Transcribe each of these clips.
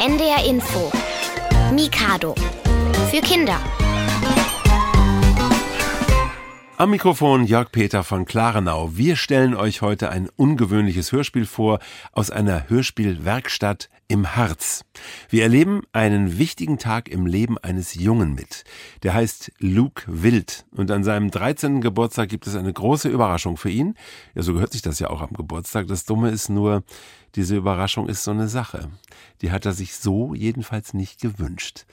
NDR Info. Mikado. Für Kinder. Am Mikrofon Jörg Peter von Klarenau. Wir stellen euch heute ein ungewöhnliches Hörspiel vor aus einer Hörspielwerkstatt im Harz. Wir erleben einen wichtigen Tag im Leben eines Jungen mit. Der heißt Luke Wild und an seinem 13. Geburtstag gibt es eine große Überraschung für ihn. Ja, so gehört sich das ja auch am Geburtstag. Das Dumme ist nur, diese Überraschung ist so eine Sache. Die hat er sich so jedenfalls nicht gewünscht.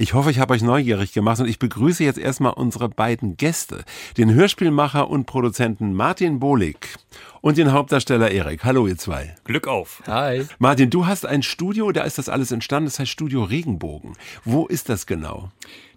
Ich hoffe, ich habe euch neugierig gemacht und ich begrüße jetzt erstmal unsere beiden Gäste, den Hörspielmacher und Produzenten Martin Bohlig und den Hauptdarsteller Erik. Hallo ihr zwei. Glück auf. Hi. Martin, du hast ein Studio, da ist das alles entstanden, das heißt Studio Regenbogen. Wo ist das genau?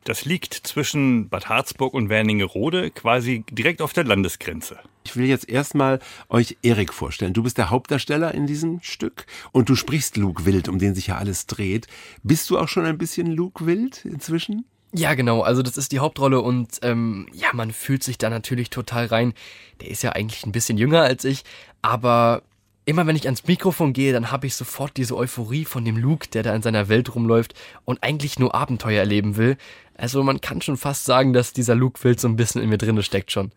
Das liegt zwischen Bad Harzburg und Werningerode, quasi direkt auf der Landesgrenze. Ich will jetzt erstmal euch Erik vorstellen. Du bist der Hauptdarsteller in diesem Stück und du sprichst Luke Wild, um den sich ja alles dreht. Bist du auch schon ein bisschen Luke Wild inzwischen? Ja, genau. Also das ist die Hauptrolle und ähm, ja, man fühlt sich da natürlich total rein. Der ist ja eigentlich ein bisschen jünger als ich, aber immer wenn ich ans Mikrofon gehe, dann habe ich sofort diese Euphorie von dem Luke, der da in seiner Welt rumläuft und eigentlich nur Abenteuer erleben will. Also man kann schon fast sagen, dass dieser Luke Wild so ein bisschen in mir drinne steckt schon.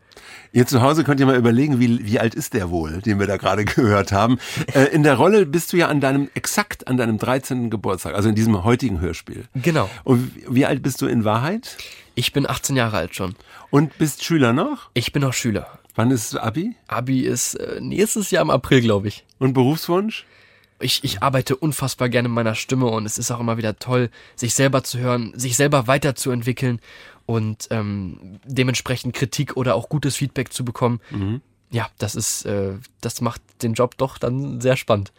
Ihr zu Hause könnt ihr mal überlegen, wie, wie alt ist der wohl, den wir da gerade gehört haben. Äh, in der Rolle bist du ja an deinem, exakt an deinem 13. Geburtstag, also in diesem heutigen Hörspiel. Genau. Und wie alt bist du in Wahrheit? Ich bin 18 Jahre alt schon. Und bist Schüler noch? Ich bin noch Schüler. Wann ist Abi? Abi ist äh, nächstes Jahr im April, glaube ich. Und Berufswunsch? Ich, ich arbeite unfassbar gerne mit meiner Stimme und es ist auch immer wieder toll, sich selber zu hören, sich selber weiterzuentwickeln und ähm, dementsprechend Kritik oder auch gutes Feedback zu bekommen. Mhm. Ja, das ist, äh, das macht den Job doch dann sehr spannend.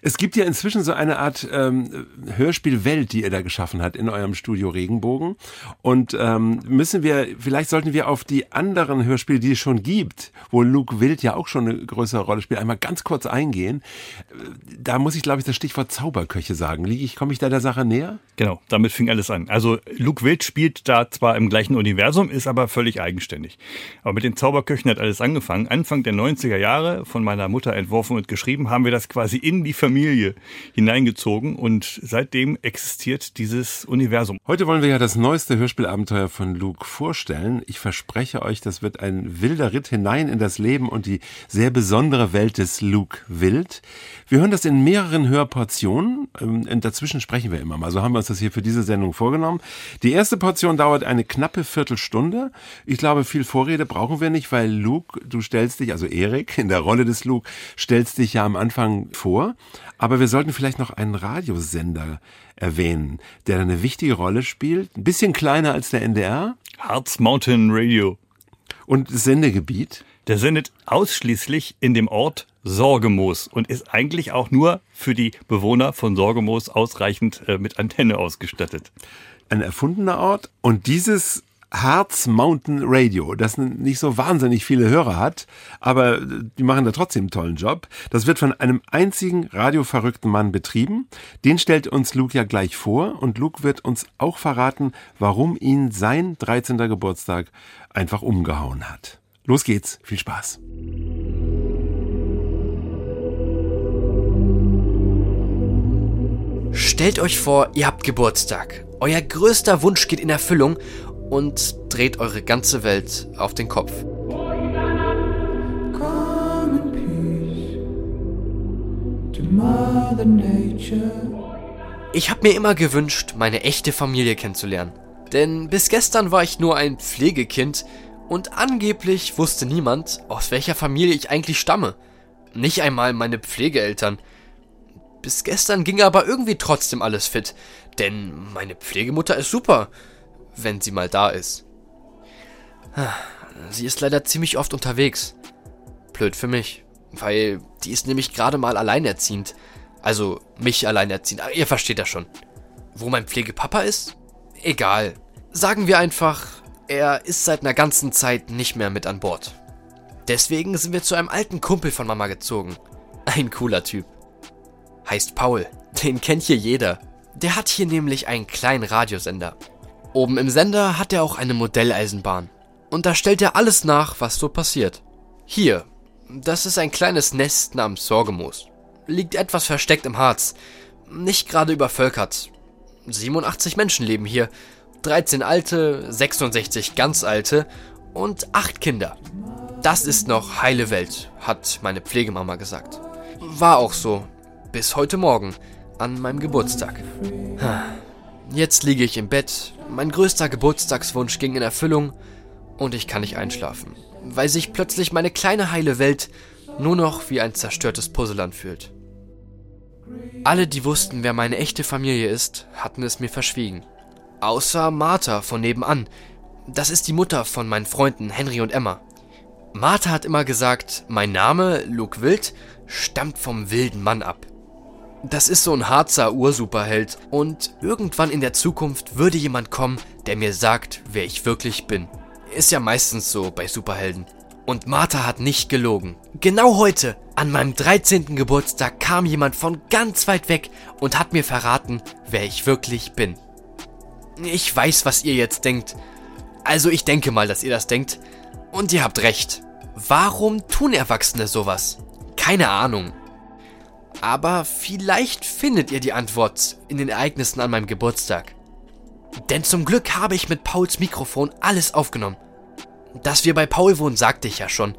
Es gibt ja inzwischen so eine Art ähm, Hörspielwelt, die ihr da geschaffen habt in eurem Studio Regenbogen. Und ähm, müssen wir, vielleicht sollten wir auf die anderen Hörspiele, die es schon gibt, wo Luke Wild ja auch schon eine größere Rolle spielt, einmal ganz kurz eingehen. Da muss ich, glaube ich, das Stichwort Zauberköche sagen. Liege ich, komme ich da der Sache näher? Genau, damit fing alles an. Also Luke Wild spielt da zwar im gleichen Universum, ist aber völlig eigenständig. Aber mit den Zauberköchen hat alles angefangen. Anfang der 90er Jahre, von meiner Mutter entworfen und geschrieben, haben wir das quasi in die Familie hineingezogen und seitdem existiert dieses Universum. Heute wollen wir ja das neueste Hörspielabenteuer von Luke vorstellen. Ich verspreche euch, das wird ein wilder Ritt hinein in das Leben und die sehr besondere Welt des Luke Wild. Wir hören das in mehreren Hörportionen. Ähm, dazwischen sprechen wir immer mal. So haben wir uns das hier für diese Sendung vorgenommen. Die erste Portion dauert eine knappe Viertelstunde. Ich glaube, viel Vorrede brauchen wir nicht, weil Luke, du stellst dich, also Erik, in der Rolle des Luke, stellst dich ja am Anfang vor. Aber wir sollten vielleicht noch einen Radiosender erwähnen, der eine wichtige Rolle spielt. Ein bisschen kleiner als der NDR. Harz Mountain Radio. Und das Sendegebiet? Der sendet ausschließlich in dem Ort Sorgemoos und ist eigentlich auch nur für die Bewohner von Sorgemoos ausreichend äh, mit Antenne ausgestattet. Ein erfundener Ort. Und dieses Harz Mountain Radio, das nicht so wahnsinnig viele Hörer hat, aber die machen da trotzdem einen tollen Job. Das wird von einem einzigen radioverrückten Mann betrieben. Den stellt uns Luke ja gleich vor und Luke wird uns auch verraten, warum ihn sein 13. Geburtstag einfach umgehauen hat. Los geht's, viel Spaß. Stellt euch vor, ihr habt Geburtstag. Euer größter Wunsch geht in Erfüllung und dreht eure ganze Welt auf den Kopf. Ich habe mir immer gewünscht, meine echte Familie kennenzulernen. Denn bis gestern war ich nur ein Pflegekind und angeblich wusste niemand, aus welcher Familie ich eigentlich stamme. Nicht einmal meine Pflegeeltern. Bis gestern ging aber irgendwie trotzdem alles fit, denn meine Pflegemutter ist super wenn sie mal da ist. Sie ist leider ziemlich oft unterwegs. Blöd für mich, weil die ist nämlich gerade mal alleinerziehend. Also mich alleinerziehend. Ihr versteht das schon. Wo mein Pflegepapa ist? Egal. Sagen wir einfach, er ist seit einer ganzen Zeit nicht mehr mit an Bord. Deswegen sind wir zu einem alten Kumpel von Mama gezogen. Ein cooler Typ. Heißt Paul. Den kennt hier jeder. Der hat hier nämlich einen kleinen Radiosender. Oben im Sender hat er auch eine Modelleisenbahn. Und da stellt er alles nach, was so passiert. Hier, das ist ein kleines Nest namens Sorgemoos. Liegt etwas versteckt im Harz. nicht gerade übervölkert. 87 Menschen leben hier. 13 alte, 66 ganz alte und 8 Kinder. Das ist noch heile Welt, hat meine Pflegemama gesagt. War auch so. Bis heute Morgen, an meinem Geburtstag. Jetzt liege ich im Bett, mein größter Geburtstagswunsch ging in Erfüllung und ich kann nicht einschlafen, weil sich plötzlich meine kleine heile Welt nur noch wie ein zerstörtes Puzzle anfühlt. Alle, die wussten, wer meine echte Familie ist, hatten es mir verschwiegen. Außer Martha von nebenan. Das ist die Mutter von meinen Freunden Henry und Emma. Martha hat immer gesagt, mein Name, Luke Wild, stammt vom wilden Mann ab. Das ist so ein Harzer Ursuperheld und irgendwann in der Zukunft würde jemand kommen, der mir sagt, wer ich wirklich bin. Ist ja meistens so bei Superhelden. Und Martha hat nicht gelogen. Genau heute, an meinem 13. Geburtstag, kam jemand von ganz weit weg und hat mir verraten, wer ich wirklich bin. Ich weiß, was ihr jetzt denkt. Also ich denke mal, dass ihr das denkt. Und ihr habt recht. Warum tun Erwachsene sowas? Keine Ahnung. Aber vielleicht findet ihr die Antwort in den Ereignissen an meinem Geburtstag. Denn zum Glück habe ich mit Pauls Mikrofon alles aufgenommen. Dass wir bei Paul wohnen, sagte ich ja schon.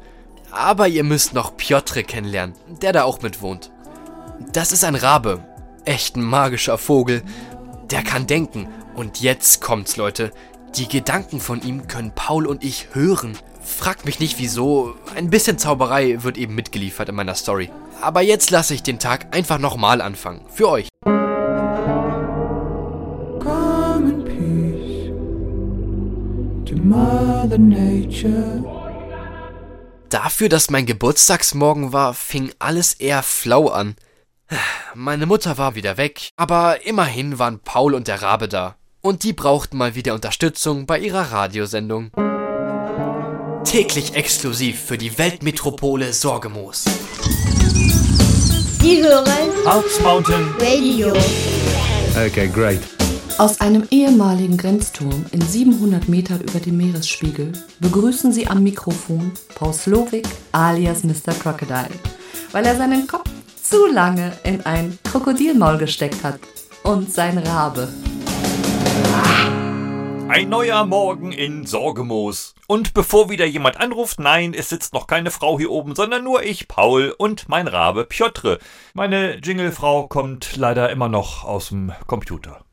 Aber ihr müsst noch Piotr kennenlernen, der da auch mit wohnt. Das ist ein Rabe. Echt ein magischer Vogel. Der kann denken. Und jetzt kommt's, Leute. Die Gedanken von ihm können Paul und ich hören. Fragt mich nicht wieso. Ein bisschen Zauberei wird eben mitgeliefert in meiner Story. Aber jetzt lasse ich den Tag einfach nochmal anfangen. Für euch. Come in peace to Mother Nature. Dafür, dass mein Geburtstagsmorgen war, fing alles eher flau an. Meine Mutter war wieder weg, aber immerhin waren Paul und der Rabe da. Und die brauchten mal wieder Unterstützung bei ihrer Radiosendung. Täglich exklusiv für die Weltmetropole Sorgemoos. Sie hören Alps Mountain. Radio. Okay, great. Aus einem ehemaligen Grenzturm in 700 Metern über dem Meeresspiegel begrüßen Sie am Mikrofon Paul Slowik alias Mr. Crocodile, weil er seinen Kopf zu lange in ein Krokodilmaul gesteckt hat und sein Rabe. Ein neuer Morgen in Sorgemoos. Und bevor wieder jemand anruft, nein, es sitzt noch keine Frau hier oben, sondern nur ich, Paul und mein Rabe Piotr. Meine Jinglefrau kommt leider immer noch aus dem Computer.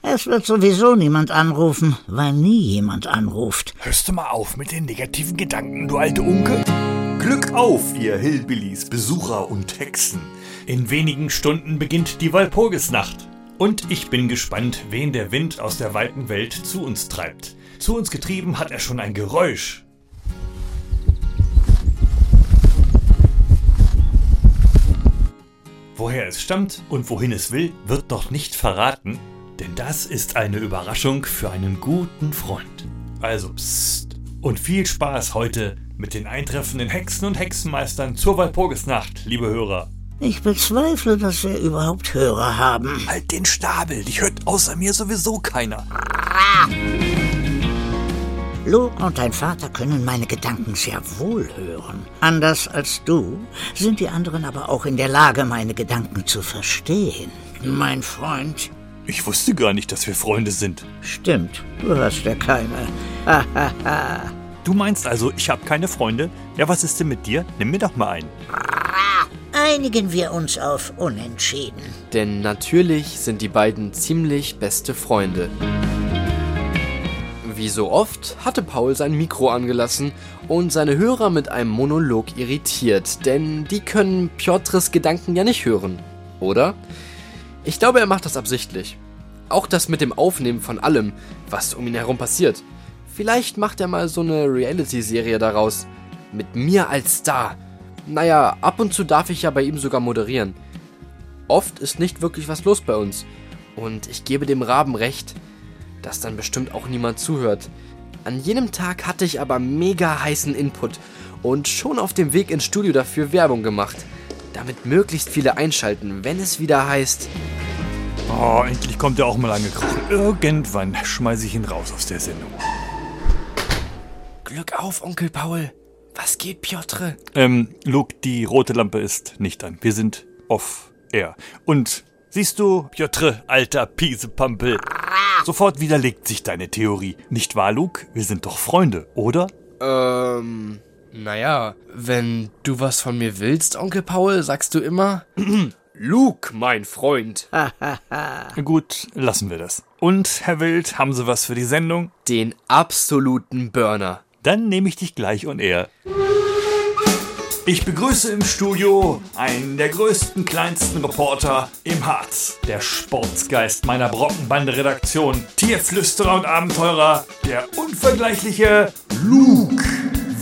Es wird sowieso niemand anrufen, weil nie jemand anruft. Hörst du mal auf mit den negativen Gedanken, du alte Unke? Glück auf, ihr Hillbillies, Besucher und Hexen. In wenigen Stunden beginnt die Walpurgisnacht. Und ich bin gespannt, wen der Wind aus der weiten Welt zu uns treibt. Zu uns getrieben hat er schon ein Geräusch. Woher es stammt und wohin es will, wird noch nicht verraten, denn das ist eine Überraschung für einen guten Freund. Also psst und viel Spaß heute mit den eintreffenden Hexen und Hexenmeistern zur Walpurgisnacht, liebe Hörer. Ich bezweifle, dass wir überhaupt Hörer haben. Halt den Stabel, dich hört außer mir sowieso keiner. Luke und dein Vater können meine Gedanken sehr wohl hören. Anders als du sind die anderen aber auch in der Lage, meine Gedanken zu verstehen. Mein Freund, Ich wusste gar nicht, dass wir Freunde sind. stimmt, du hast ja keine. Hahaha. Du meinst also, ich habe keine Freunde? Ja, was ist denn mit dir? Nimm mir doch mal einen. Einigen wir uns auf Unentschieden. Denn natürlich sind die beiden ziemlich beste Freunde. Wie so oft hatte Paul sein Mikro angelassen und seine Hörer mit einem Monolog irritiert, denn die können Piotrs Gedanken ja nicht hören, oder? Ich glaube, er macht das absichtlich. Auch das mit dem Aufnehmen von allem, was um ihn herum passiert. Vielleicht macht er mal so eine Reality-Serie daraus. Mit mir als Star. Naja, ab und zu darf ich ja bei ihm sogar moderieren. Oft ist nicht wirklich was los bei uns. Und ich gebe dem Raben recht, dass dann bestimmt auch niemand zuhört. An jenem Tag hatte ich aber mega heißen Input und schon auf dem Weg ins Studio dafür Werbung gemacht. Damit möglichst viele einschalten, wenn es wieder heißt, Oh, endlich kommt er auch mal angekrochen. Irgendwann schmeiße ich ihn raus aus der Sendung. Glück auf, Onkel Paul. Was geht, Piotr? Ähm, Luke, die rote Lampe ist nicht an. Wir sind off air. Und Siehst du, Piotr, alter Piesepampel. Sofort widerlegt sich deine Theorie. Nicht wahr, Luke? Wir sind doch Freunde, oder? Ähm, naja, wenn du was von mir willst, Onkel Paul, sagst du immer, Luke, mein Freund. Gut, lassen wir das. Und, Herr Wild, haben Sie was für die Sendung? Den absoluten Burner. Dann nehme ich dich gleich on air. Ich begrüße im Studio einen der größten, kleinsten Reporter im Harz. Der Sportsgeist meiner Brockenbande-Redaktion. Tierflüsterer und Abenteurer. Der unvergleichliche Luke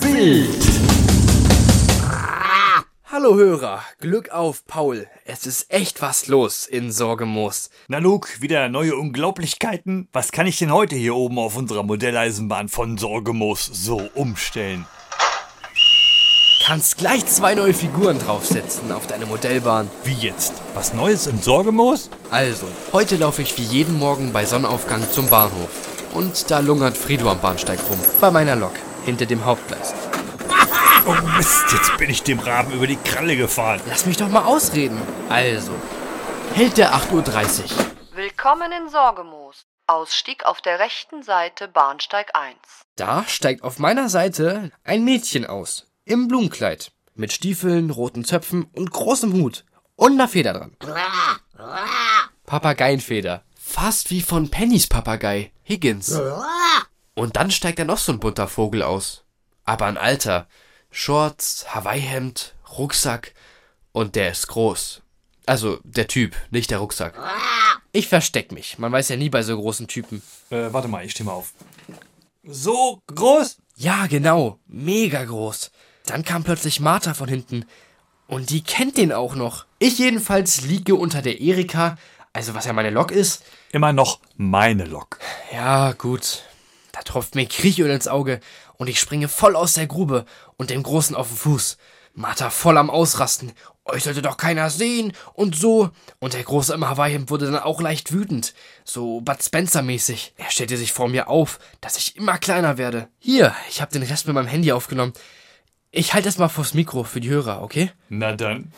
Wild. Hallo Hörer, Glück auf, Paul. Es ist echt was los in Sorgemoos. Na Luke, wieder neue Unglaublichkeiten? Was kann ich denn heute hier oben auf unserer Modelleisenbahn von Sorgemoos so umstellen? Kannst gleich zwei neue Figuren draufsetzen auf deine Modellbahn. Wie jetzt? Was Neues im Sorgemoos? Also, heute laufe ich wie jeden Morgen bei Sonnenaufgang zum Bahnhof. Und da lungert Frido am Bahnsteig rum. Bei meiner Lok. Hinter dem Hauptgleis. Oh Mist, jetzt bin ich dem Raben über die Kralle gefahren. Lass mich doch mal ausreden. Also, hält der 8.30 Uhr. Willkommen in Sorgemoos. Ausstieg auf der rechten Seite Bahnsteig 1. Da steigt auf meiner Seite ein Mädchen aus. Im Blumenkleid. Mit Stiefeln, roten Zöpfen und großem Hut. Und einer Feder dran. Papageienfeder. Fast wie von Pennys Papagei. Higgins. Und dann steigt da noch so ein bunter Vogel aus. Aber ein alter. Shorts, Hawaii-Hemd, Rucksack. Und der ist groß. Also der Typ, nicht der Rucksack. Ich versteck mich. Man weiß ja nie bei so großen Typen. Äh, warte mal, ich stehe mal auf. So groß? Ja, genau. Mega groß. Dann kam plötzlich Martha von hinten. Und die kennt den auch noch. Ich jedenfalls liege unter der Erika, also was ja meine Lok ist. Immer noch meine Lok. Ja, gut. Da tropft mir Kriechöl ins Auge und ich springe voll aus der Grube und dem Großen auf den Fuß. Martha voll am Ausrasten. Euch sollte doch keiner sehen und so. Und der Große im Hawaii-Hemd wurde dann auch leicht wütend. So Bud Spencer-mäßig. Er stellte sich vor mir auf, dass ich immer kleiner werde. Hier, ich habe den Rest mit meinem Handy aufgenommen. Ich halte es mal vors Mikro für die Hörer, okay? Na dann.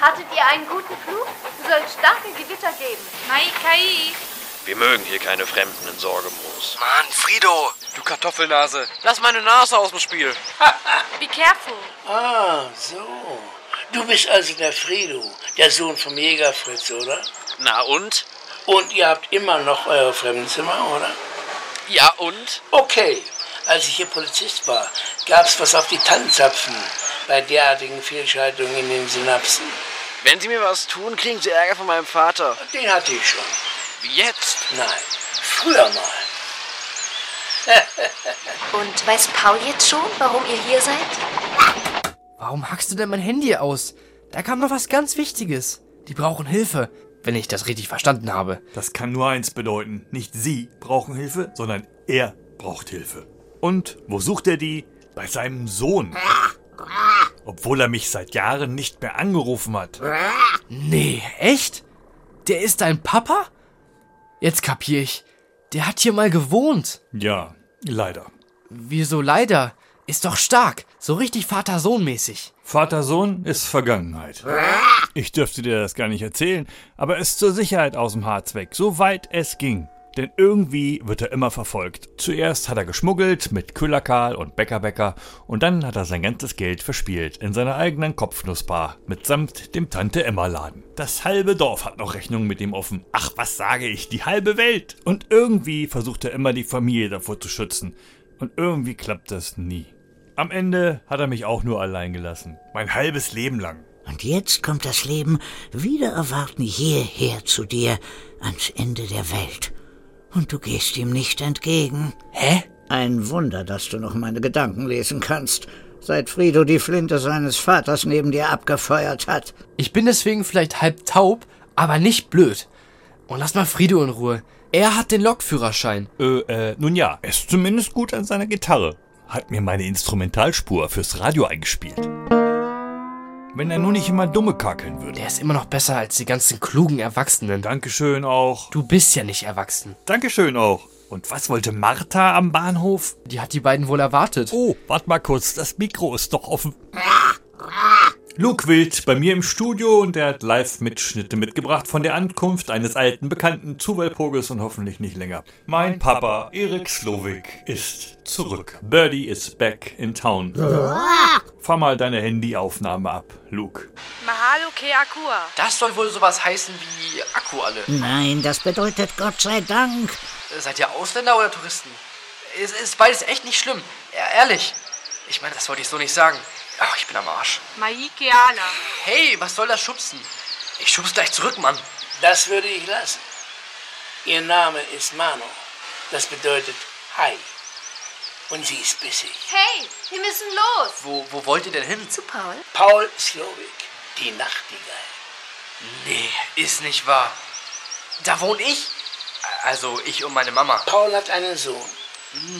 Hattet ihr einen guten Flug? Es soll starke Gewitter geben. Mai Kai. Wir mögen hier keine Fremden in Sorgemoos. Mann, Frido, du Kartoffelnase. Lass meine Nase aus dem Spiel. Be careful. Ah, so. Du bist also der Frido, der Sohn vom Jäger Fritz, oder? Na und? Und ihr habt immer noch euer Fremdenzimmer, oder? Ja und? Okay. Als ich hier Polizist war, gab's was auf die Tannenzapfen bei derartigen Fehlschaltungen in den Synapsen. Wenn Sie mir was tun, kriegen Sie Ärger von meinem Vater. Den hatte ich schon. Wie jetzt? Nein, früher mal. Und weiß Paul jetzt schon, warum ihr hier seid? Warum hackst du denn mein Handy aus? Da kam noch was ganz Wichtiges. Die brauchen Hilfe, wenn ich das richtig verstanden habe. Das kann nur eins bedeuten. Nicht Sie brauchen Hilfe, sondern er braucht Hilfe. Und wo sucht er die? Bei seinem Sohn. Obwohl er mich seit Jahren nicht mehr angerufen hat. Nee, echt? Der ist dein Papa? Jetzt kapier ich. Der hat hier mal gewohnt. Ja, leider. Wieso leider? Ist doch stark. So richtig Vater-Sohn-mäßig. Vater-Sohn ist Vergangenheit. Ich dürfte dir das gar nicht erzählen, aber er ist zur Sicherheit aus dem Harz weg, so weit es ging. Denn irgendwie wird er immer verfolgt. Zuerst hat er geschmuggelt mit Küllerkarl und Bäckerbäcker und dann hat er sein ganzes Geld verspielt in seiner eigenen Kopfnussbar mitsamt dem Tante-Emma-Laden. Das halbe Dorf hat noch Rechnungen mit ihm offen. Ach, was sage ich, die halbe Welt! Und irgendwie versucht er immer die Familie davor zu schützen. Und irgendwie klappt das nie. Am Ende hat er mich auch nur allein gelassen. Mein halbes Leben lang. Und jetzt kommt das Leben wieder erwarten hierher zu dir ans Ende der Welt. Und du gehst ihm nicht entgegen. Hä? Ein Wunder, dass du noch meine Gedanken lesen kannst, seit Frido die Flinte seines Vaters neben dir abgefeuert hat. Ich bin deswegen vielleicht halb taub, aber nicht blöd. Und lass mal Frido in Ruhe. Er hat den Lokführerschein. Äh, äh, nun ja, er ist zumindest gut an seiner Gitarre. Hat mir meine Instrumentalspur fürs Radio eingespielt. Wenn er nur nicht immer dumme kakeln würde. Der ist immer noch besser als die ganzen klugen Erwachsenen. Dankeschön auch. Du bist ja nicht erwachsen. Dankeschön auch. Und was wollte Martha am Bahnhof? Die hat die beiden wohl erwartet. Oh, warte mal kurz, das Mikro ist doch offen. Luke Wild bei mir im Studio und er hat Live-Mitschnitte mitgebracht von der Ankunft eines alten Bekannten zu Walpurgis und hoffentlich nicht länger. Mein Papa, Erik Slowik, ist zurück. Birdie is back in town. Fahr mal deine Handyaufnahme ab, Luke. Mahalo ke Akua. Das soll wohl sowas heißen wie Akku alle. Nein, das bedeutet Gott sei Dank. Seid ihr Ausländer oder Touristen? Es ist beides echt nicht schlimm. E- Ehrlich. Ich meine, das wollte ich so nicht sagen. Ach, ich bin am Arsch. Mai ke Ala. Hey, was soll das Schubsen? Ich schub's gleich zurück, Mann. Das würde ich lassen. Ihr Name ist Mano. Das bedeutet Hai. Und sie ist bissig. Hey, wir müssen los. Wo, wo wollt ihr denn hin? Zu Paul? Paul Slowik, die Nachtigall. Nee, ist nicht wahr. Da wohne ich. Also ich und meine Mama. Paul hat einen Sohn.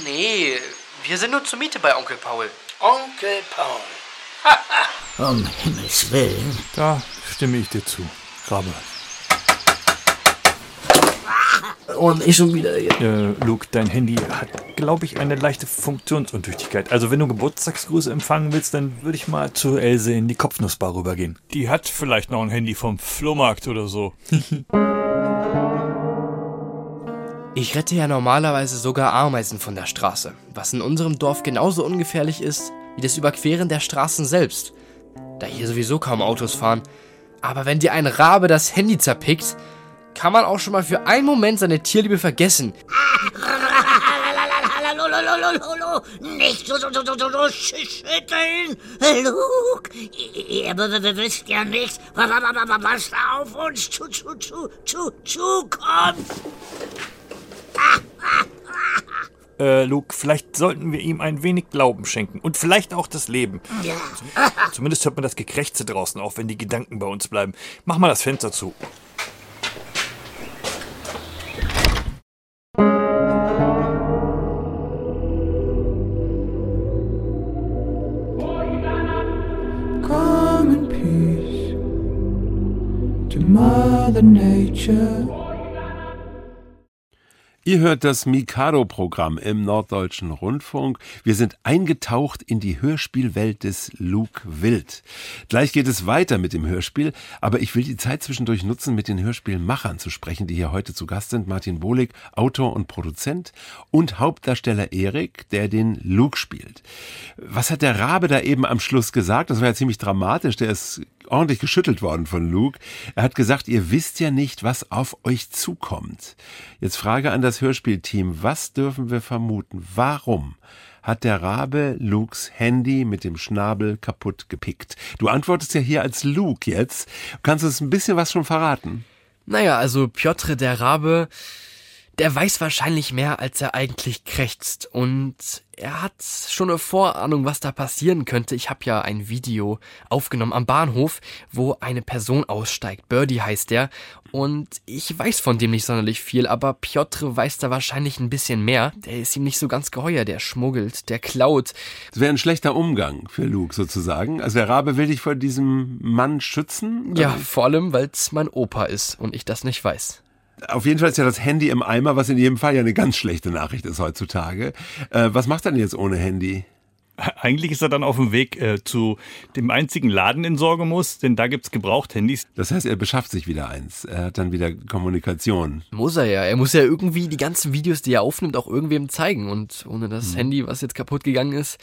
Nee, wir sind nur zur Miete bei Onkel Paul. Onkel Paul. Um Himmels Willen. Da stimme ich dir zu, Rabe. Und ich schon wieder. Äh, Luke, dein Handy hat, glaube ich, eine leichte Funktionsuntüchtigkeit. Also wenn du Geburtstagsgrüße empfangen willst, dann würde ich mal zu Else in die Kopfnussbar rübergehen. Die hat vielleicht noch ein Handy vom Flohmarkt oder so. Ich rette ja normalerweise sogar Ameisen von der Straße, was in unserem Dorf genauso ungefährlich ist wie das Überqueren der Straßen selbst, da hier sowieso kaum Autos fahren. Aber wenn dir ein Rabe das Handy zerpickt, kann man auch schon mal für einen Moment seine Tierliebe vergessen. Nicht so, so, so, so, so, schütteln. Luke, ihr wisst ja nicht, wa- wa- wa- wa- was da auf uns zu, zu, zu, zu, zukommt. Äh, Luke, vielleicht sollten wir ihm ein wenig Glauben schenken. Und vielleicht auch das Leben. Ja. Zumindest hört man das Gekrächze draußen auf, wenn die Gedanken bei uns bleiben. Mach mal das Fenster zu. Come in peace to Mother Nature. Ihr hört das Mikado-Programm im Norddeutschen Rundfunk. Wir sind eingetaucht in die Hörspielwelt des Luke Wild. Gleich geht es weiter mit dem Hörspiel, aber ich will die Zeit zwischendurch nutzen, mit den Hörspielmachern zu sprechen, die hier heute zu Gast sind. Martin Bohlig, Autor und Produzent und Hauptdarsteller Erik, der den Luke spielt. Was hat der Rabe da eben am Schluss gesagt? Das war ja ziemlich dramatisch. Der ist ordentlich geschüttelt worden von Luke. Er hat gesagt, ihr wisst ja nicht, was auf euch zukommt. Jetzt Frage an das Hörspielteam, was dürfen wir vermuten? Warum hat der Rabe Lukes Handy mit dem Schnabel kaputt gepickt? Du antwortest ja hier als Luke jetzt. Kannst du uns ein bisschen was schon verraten? Naja, also Piotr der Rabe, der weiß wahrscheinlich mehr, als er eigentlich krächzt. Und er hat schon eine Vorahnung, was da passieren könnte. Ich habe ja ein Video aufgenommen am Bahnhof, wo eine Person aussteigt. Birdie heißt der. Und ich weiß von dem nicht sonderlich viel, aber Piotr weiß da wahrscheinlich ein bisschen mehr. Der ist ihm nicht so ganz geheuer. Der schmuggelt, der klaut. Das wäre ein schlechter Umgang für Luke sozusagen. Also der Rabe will dich vor diesem Mann schützen? Ja, vor allem, weil es mein Opa ist und ich das nicht weiß. Auf jeden Fall ist ja das Handy im Eimer, was in jedem Fall ja eine ganz schlechte Nachricht ist heutzutage. Äh, was macht er denn jetzt ohne Handy? Eigentlich ist er dann auf dem Weg äh, zu dem einzigen Laden in Sorgemus, denn da gibt's Gebrauchthandys. Das heißt, er beschafft sich wieder eins. Er hat dann wieder Kommunikation. Muss er ja. Er muss ja irgendwie die ganzen Videos, die er aufnimmt, auch irgendwem zeigen. Und ohne das Handy, was jetzt kaputt gegangen ist,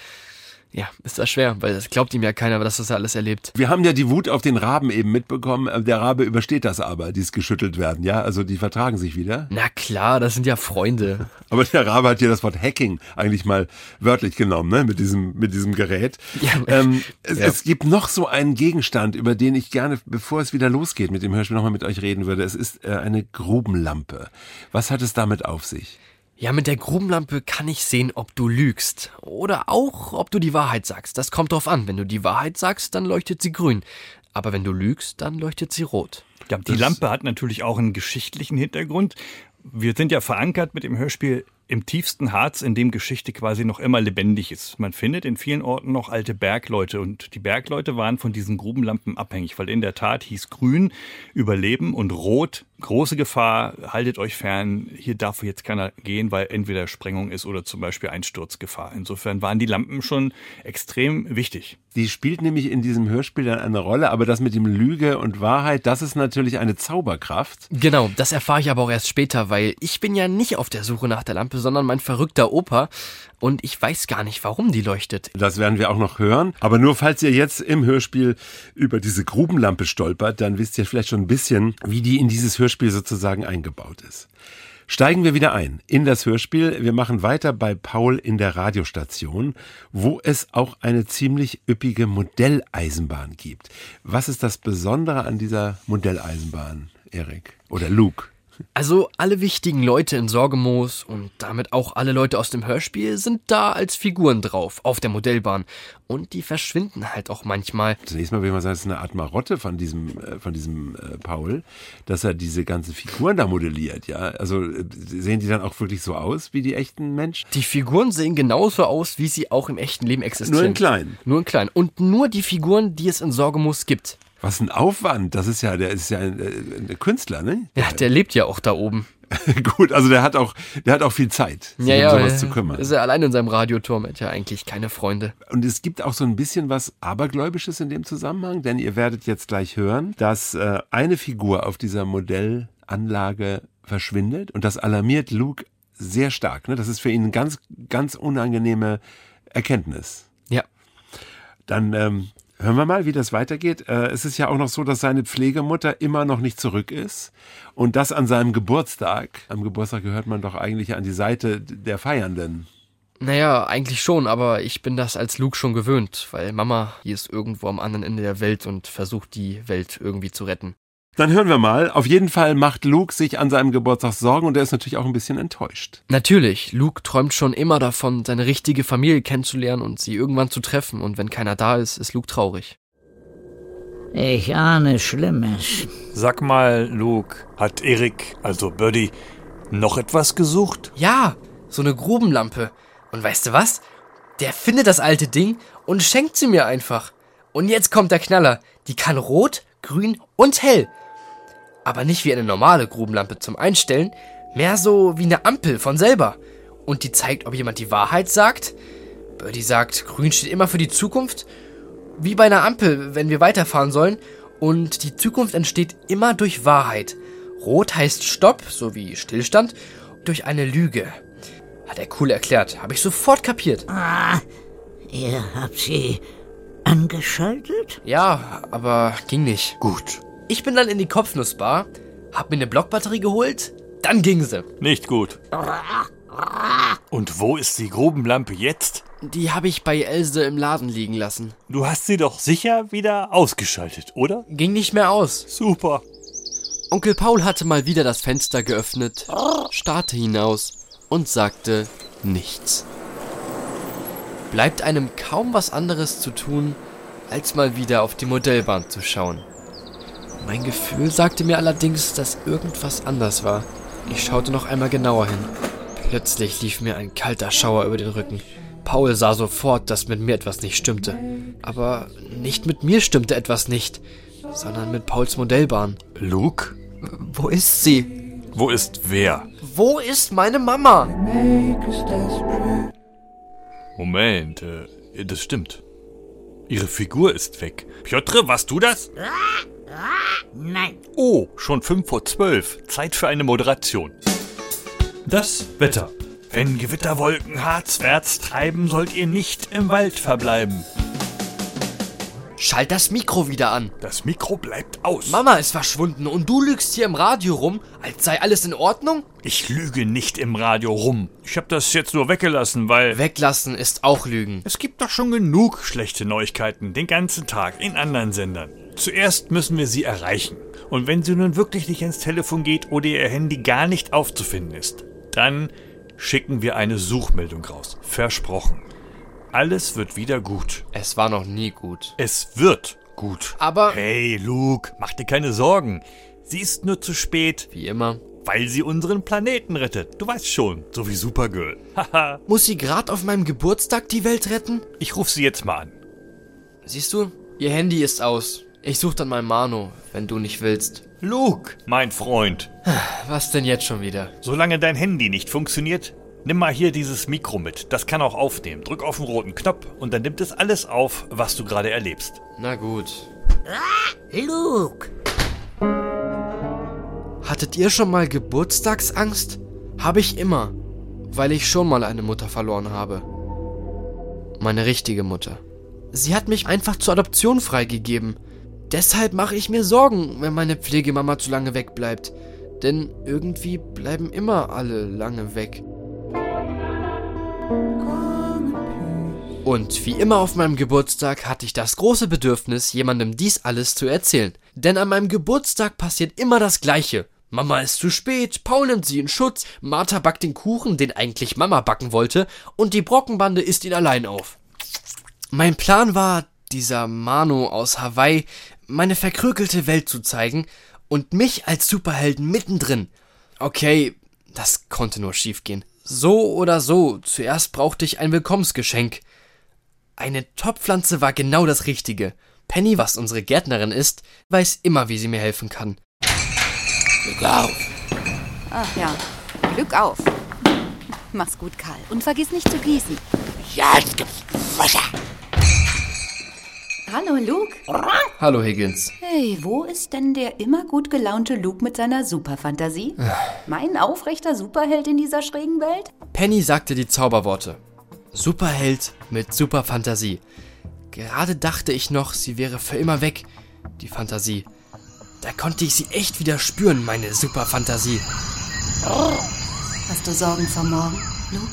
ja, ist das schwer, weil das glaubt ihm ja keiner, dass das er alles erlebt. Wir haben ja die Wut auf den Raben eben mitbekommen. Äh, Der Rabe übersteht das aber, dieses geschüttelt werden, ja? Also die vertragen sich wieder. Na klar, das sind ja Freunde. Aber der Rabe hat hier das Wort Hacking eigentlich mal wörtlich genommen, ne? Mit diesem, mit diesem Gerät. Ja. Ähm, es, Ja. es gibt noch so einen Gegenstand, über den ich gerne, bevor es wieder losgeht mit dem Hörspiel, nochmal mit euch reden würde. Es ist äh, eine Grubenlampe. Was hat es damit auf sich? Ja, mit der Grubenlampe kann ich sehen, ob du lügst. Oder auch, ob du die Wahrheit sagst. Das kommt drauf an. Wenn du die Wahrheit sagst, dann leuchtet sie grün. Aber wenn du lügst, dann leuchtet sie rot. Ja, die Lampe hat natürlich auch einen geschichtlichen Hintergrund. Wir sind ja verankert mit dem Hörspiel im tiefsten Harz, in dem Geschichte quasi noch immer lebendig ist. Man findet in vielen Orten noch alte Bergleute und die Bergleute waren von diesen Grubenlampen abhängig, weil in der Tat hieß grün Überleben und rot große Gefahr, haltet euch fern, hier darf jetzt keiner gehen, weil entweder Sprengung ist oder zum Beispiel Einsturzgefahr. Insofern waren die Lampen schon extrem wichtig. Die spielt nämlich in diesem Hörspiel dann eine Rolle, aber das mit dem Lüge und Wahrheit, das ist natürlich eine Zauberkraft. Genau, das erfahre ich aber auch erst später, weil ich bin ja nicht auf der Suche nach der Lampe, sondern mein verrückter Opa und ich weiß gar nicht, warum die leuchtet. Das werden wir auch noch hören. Aber nur falls ihr jetzt im Hörspiel über diese Grubenlampe stolpert, dann wisst ihr vielleicht schon ein bisschen, wie die in dieses Hörspiel sozusagen eingebaut ist. Steigen wir wieder ein in das Hörspiel. Wir machen weiter bei Paul in der Radiostation, wo es auch eine ziemlich üppige Modelleisenbahn gibt. Was ist das Besondere an dieser Modelleisenbahn, Erik? Oder Luke? Also alle wichtigen Leute in Sorgemoos und damit auch alle Leute aus dem Hörspiel sind da als Figuren drauf, auf der Modellbahn. Und die verschwinden halt auch manchmal. Zunächst mal will mal sagen, es ist eine Art Marotte von diesem, äh, von diesem äh, Paul, dass er diese ganzen Figuren da modelliert, ja. Also äh, sehen die dann auch wirklich so aus wie die echten Menschen? Die Figuren sehen genauso aus, wie sie auch im echten Leben existieren. Nur in klein. Nur in klein. Und nur die Figuren, die es in Sorgemoos gibt. Was ein Aufwand. Das ist ja, der ist ja ein, ein Künstler, ne? Ja, der lebt ja auch da oben. Gut, also der hat auch, der hat auch viel Zeit, sich ja, um ja, sowas ja. zu kümmern. Ist er allein in seinem Radioturm, hat ja eigentlich keine Freunde. Und es gibt auch so ein bisschen was Abergläubisches in dem Zusammenhang, denn ihr werdet jetzt gleich hören, dass äh, eine Figur auf dieser Modellanlage verschwindet und das alarmiert Luke sehr stark. Ne? Das ist für ihn eine ganz, ganz unangenehme Erkenntnis. Ja. Dann ähm, hören wir mal, wie das weitergeht. Äh, es ist ja auch noch so, dass seine Pflegemutter immer noch nicht zurück ist und das an seinem Geburtstag. Am Geburtstag gehört man doch eigentlich an die Seite der Feiernden. Naja, eigentlich schon, aber ich bin das als Luke schon gewöhnt, weil Mama hier ist irgendwo am anderen Ende der Welt und versucht die Welt irgendwie zu retten. Dann hören wir mal. Auf jeden Fall macht Luke sich an seinem Geburtstag Sorgen und er ist natürlich auch ein bisschen enttäuscht. Natürlich, Luke träumt schon immer davon, seine richtige Familie kennenzulernen und sie irgendwann zu treffen. Und wenn keiner da ist, ist Luke traurig. Ich ahne Schlimmes. Sag mal, Luke, hat Erik, also Birdie, noch etwas gesucht? Ja, so eine Grubenlampe. Und weißt du was? Der findet das alte Ding und schenkt sie mir einfach. Und jetzt kommt der Knaller. Die kann rot, grün und hell. Aber nicht wie eine normale Grubenlampe zum Einstellen, mehr so wie eine Ampel von selber. Und die zeigt, ob jemand die Wahrheit sagt. Birdie sagt, grün steht immer für die Zukunft. Wie bei einer Ampel, wenn wir weiterfahren sollen. Und die Zukunft entsteht immer durch Wahrheit. Rot heißt Stopp, so wie Stillstand, durch eine Lüge. Hat er cool erklärt. Habe ich sofort kapiert. Ah, ihr habt sie angeschaltet? Ja, aber ging nicht. Gut. Ich bin dann in die Kopfnussbar, hab mir eine Blockbatterie geholt, dann ging sie. Nicht gut. Und wo ist die Grubenlampe jetzt? Die habe ich bei Else im Laden liegen lassen. Du hast sie doch sicher wieder ausgeschaltet, oder? Ging nicht mehr aus. Super. Onkel Paul hatte mal wieder das Fenster geöffnet, starrte hinaus und sagte nichts. Bleibt einem kaum was anderes zu tun, als mal wieder auf die Modellbahn zu schauen. Mein Gefühl sagte mir allerdings, dass irgendwas anders war. Ich schaute noch einmal genauer hin. Plötzlich lief mir ein kalter Schauer über den Rücken. Paul sah sofort, dass mit mir etwas nicht stimmte. Aber nicht mit mir stimmte etwas nicht, sondern mit Pauls Modellbahn. Luke? Wo ist sie? Wo ist wer? Wo ist meine Mama? Moment, äh, das stimmt. Ihre Figur ist weg. Piotr, warst du das? Nein. Oh, schon fünf vor zwölf. Zeit für eine Moderation. Das Wetter. Wenn Gewitterwolken harzwärts treiben, sollt ihr nicht im Wald verbleiben. Schalt das Mikro wieder an. Das Mikro bleibt aus. Mama ist verschwunden und du lügst hier im Radio rum, als sei alles in Ordnung? Ich lüge nicht im Radio rum. Ich habe das jetzt nur weggelassen, weil... Weglassen ist auch Lügen. Es gibt doch schon genug schlechte Neuigkeiten den ganzen Tag in anderen Sendern. Zuerst müssen wir sie erreichen. Und wenn sie nun wirklich nicht ins Telefon geht oder ihr Handy gar nicht aufzufinden ist, dann schicken wir eine Suchmeldung raus. Versprochen. Alles wird wieder gut. Es war noch nie gut. Es wird gut. Aber. Hey, Luke, mach dir keine Sorgen. Sie ist nur zu spät. Wie immer. Weil sie unseren Planeten rettet. Du weißt schon, so wie Supergirl. Haha. Muss sie gerade auf meinem Geburtstag die Welt retten? ich ruf sie jetzt mal an. Siehst du? Ihr Handy ist aus. Ich such dann mal Mano, wenn du nicht willst. Luke, mein Freund. Was denn jetzt schon wieder? Solange dein Handy nicht funktioniert, nimm mal hier dieses Mikro mit. Das kann auch aufnehmen. Drück auf den roten Knopf und dann nimmt es alles auf, was du gerade erlebst. Na gut. Luke, Hattet ihr schon mal Geburtstagsangst? Habe ich immer, weil ich schon mal eine Mutter verloren habe. Meine richtige Mutter. Sie hat mich einfach zur Adoption freigegeben. Deshalb mache ich mir Sorgen, wenn meine Pflegemama zu lange wegbleibt. Denn irgendwie bleiben immer alle lange weg. Und wie immer auf meinem Geburtstag hatte ich das große Bedürfnis, jemandem dies alles zu erzählen. Denn an meinem Geburtstag passiert immer das Gleiche. Mama ist zu spät, Paul nimmt sie in Schutz, Martha backt den Kuchen, den eigentlich Mama backen wollte, und die Brockenbande isst ihn allein auf. Mein Plan war, dieser Mano aus Hawaii meine verkrükelte Welt zu zeigen und mich als Superhelden mittendrin. Okay, das konnte nur schiefgehen. So oder so, zuerst brauchte ich ein Willkommensgeschenk. Eine Topfpflanze war genau das Richtige. Penny, was unsere Gärtnerin ist, weiß immer, wie sie mir helfen kann. Glück auf. Ach ja, Glück auf. Mach's gut, Karl. Und vergiss nicht zu gießen. ja, es gibt Wasser. Hallo, Luke. Hallo Higgins. Hey, wo ist denn der immer gut gelaunte Luke mit seiner Superfantasie? Mein aufrechter Superheld in dieser schrägen Welt? Penny sagte die Zauberworte. Superheld mit Superfantasie. Gerade dachte ich noch, sie wäre für immer weg, die Fantasie. Da konnte ich sie echt wieder spüren, meine Superfantasie. Hast du Sorgen vor morgen, Luke?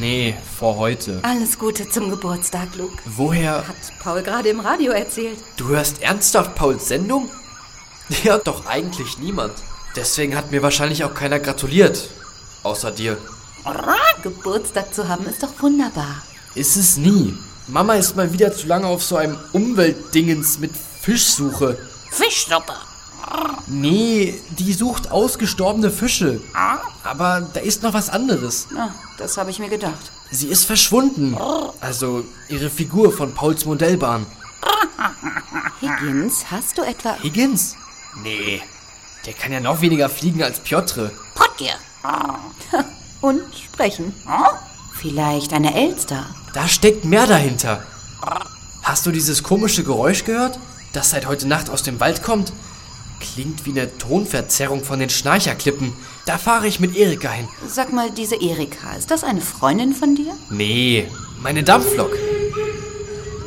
Nee, vor heute. Alles Gute zum Geburtstag, Luke. Woher? Hat Paul gerade im Radio erzählt. Du hörst ernsthaft Pauls Sendung? Ja, doch eigentlich niemand. Deswegen hat mir wahrscheinlich auch keiner gratuliert. Außer dir. Geburtstag zu haben ist doch wunderbar. Ist es nie. Mama ist mal wieder zu lange auf so einem Umweltdingens mit Fischsuche. Fischsuppe. Nee, die sucht ausgestorbene Fische. Aber da ist noch was anderes. Na, das habe ich mir gedacht. Sie ist verschwunden. Also ihre Figur von Pauls Modellbahn. Higgins, hast du etwa... Higgins? Nee, der kann ja noch weniger fliegen als Piotr. Potje. Und sprechen. Vielleicht eine Elster. Da steckt mehr dahinter. Hast du dieses komische Geräusch gehört, das seit heute Nacht aus dem Wald kommt? Klingt wie eine Tonverzerrung von den Schnarcherklippen. Da fahre ich mit Erika hin. Sag mal, diese Erika, ist das eine Freundin von dir? Nee, meine Dampflok.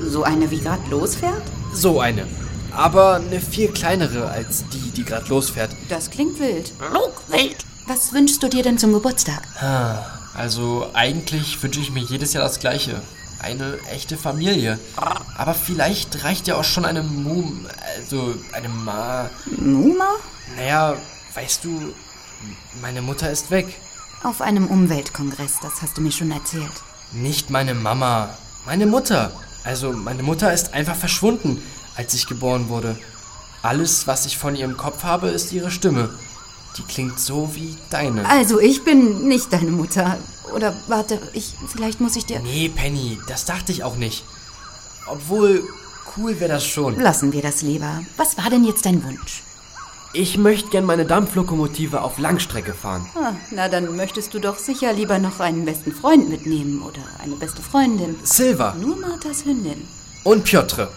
So eine, wie grad losfährt? So eine. Aber eine viel kleinere als die, die gerade losfährt. Das klingt wild. Luke, wild. Was wünschst du dir denn zum Geburtstag? Also eigentlich wünsche ich mir jedes Jahr das Gleiche. Eine echte Familie. Aber vielleicht reicht ja auch schon eine Mum... Also eine Ma... Numa? Naja, weißt du, meine Mutter ist weg. Auf einem Umweltkongress, das hast du mir schon erzählt. Nicht meine Mama, meine Mutter. Also meine Mutter ist einfach verschwunden, als ich geboren wurde. Alles, was ich von ihrem Kopf habe, ist ihre Stimme. Die klingt so wie deine. Also, ich bin nicht deine Mutter. Oder warte, ich. Vielleicht muss ich dir. Nee, Penny, das dachte ich auch nicht. Obwohl, cool wäre das schon. Lassen wir das lieber. Was war denn jetzt dein Wunsch? Ich möchte gern meine Dampflokomotive auf Langstrecke fahren. Ah, na, dann möchtest du doch sicher lieber noch einen besten Freund mitnehmen oder eine beste Freundin. Silver Nur Marthas Hündin. und Piotr.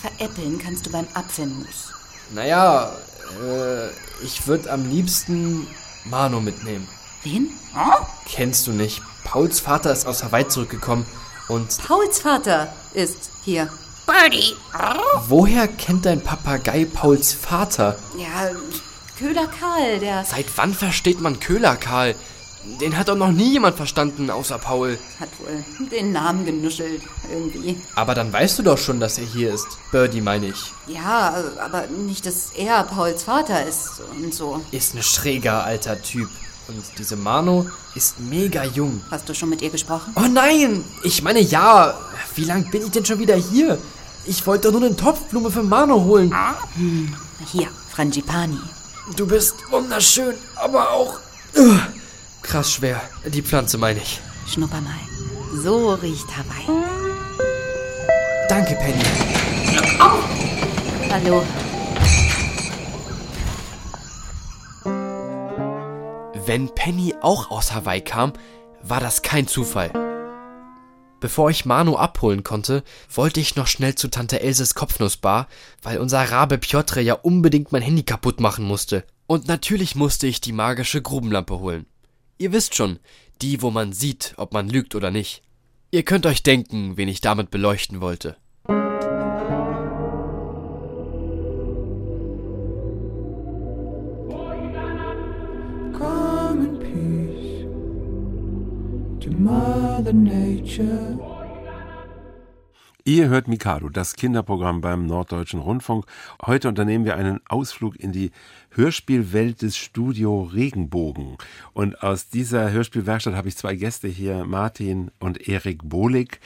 Veräppeln kannst du beim Apfelmus. Naja, äh, ich würde am liebsten Mano mitnehmen. Wen? Kennst du nicht? Pauls Vater ist aus Hawaii zurückgekommen und Pauls Vater ist hier. Birdie. woher kennt dein Papagei Pauls Vater? Ja, Köhler Karl, der Seit wann versteht man Köhler, Karl? Den hat doch noch nie jemand verstanden, außer Paul. hat wohl den Namen genuschelt, irgendwie. Aber dann weißt du doch schon, dass er hier ist. Birdie meine ich. Ja, aber nicht, dass er Pauls Vater ist und so. Ist ein schräger alter Typ. Und diese Mano ist mega jung. Hast du schon mit ihr gesprochen? Oh nein! Ich meine ja. Wie lang bin ich denn schon wieder hier? Ich wollte doch nur eine Topfblume für Mano holen. Hm, hier, Frangipani. Du bist wunderschön, aber auch uh, Krass schwer. Die Pflanze meine ich. Schnupper mal. So riecht Hawaii. Danke, Penny. Hallo. Wenn Penny auch aus Hawaii kam, war das kein Zufall. Bevor ich Manu abholen konnte, wollte ich noch schnell zu Tante Elses Kopfnussbar, weil unser Rabe Piotr ja unbedingt mein Handy kaputt machen musste. Und natürlich musste ich die magische Grubenlampe holen. Ihr wisst schon, die, wo man sieht, ob man lügt oder nicht. Ihr könnt euch denken, wen ich damit beleuchten wollte. Come in peace to Mother Nature. Ihr hört Mikado, das Kinderprogramm beim Norddeutschen Rundfunk. Heute unternehmen wir einen Ausflug in die Hörspielwelt des Studio Regenbogen. Und aus dieser Hörspielwerkstatt habe ich zwei Gäste hier, Martin und Erik Bohlig.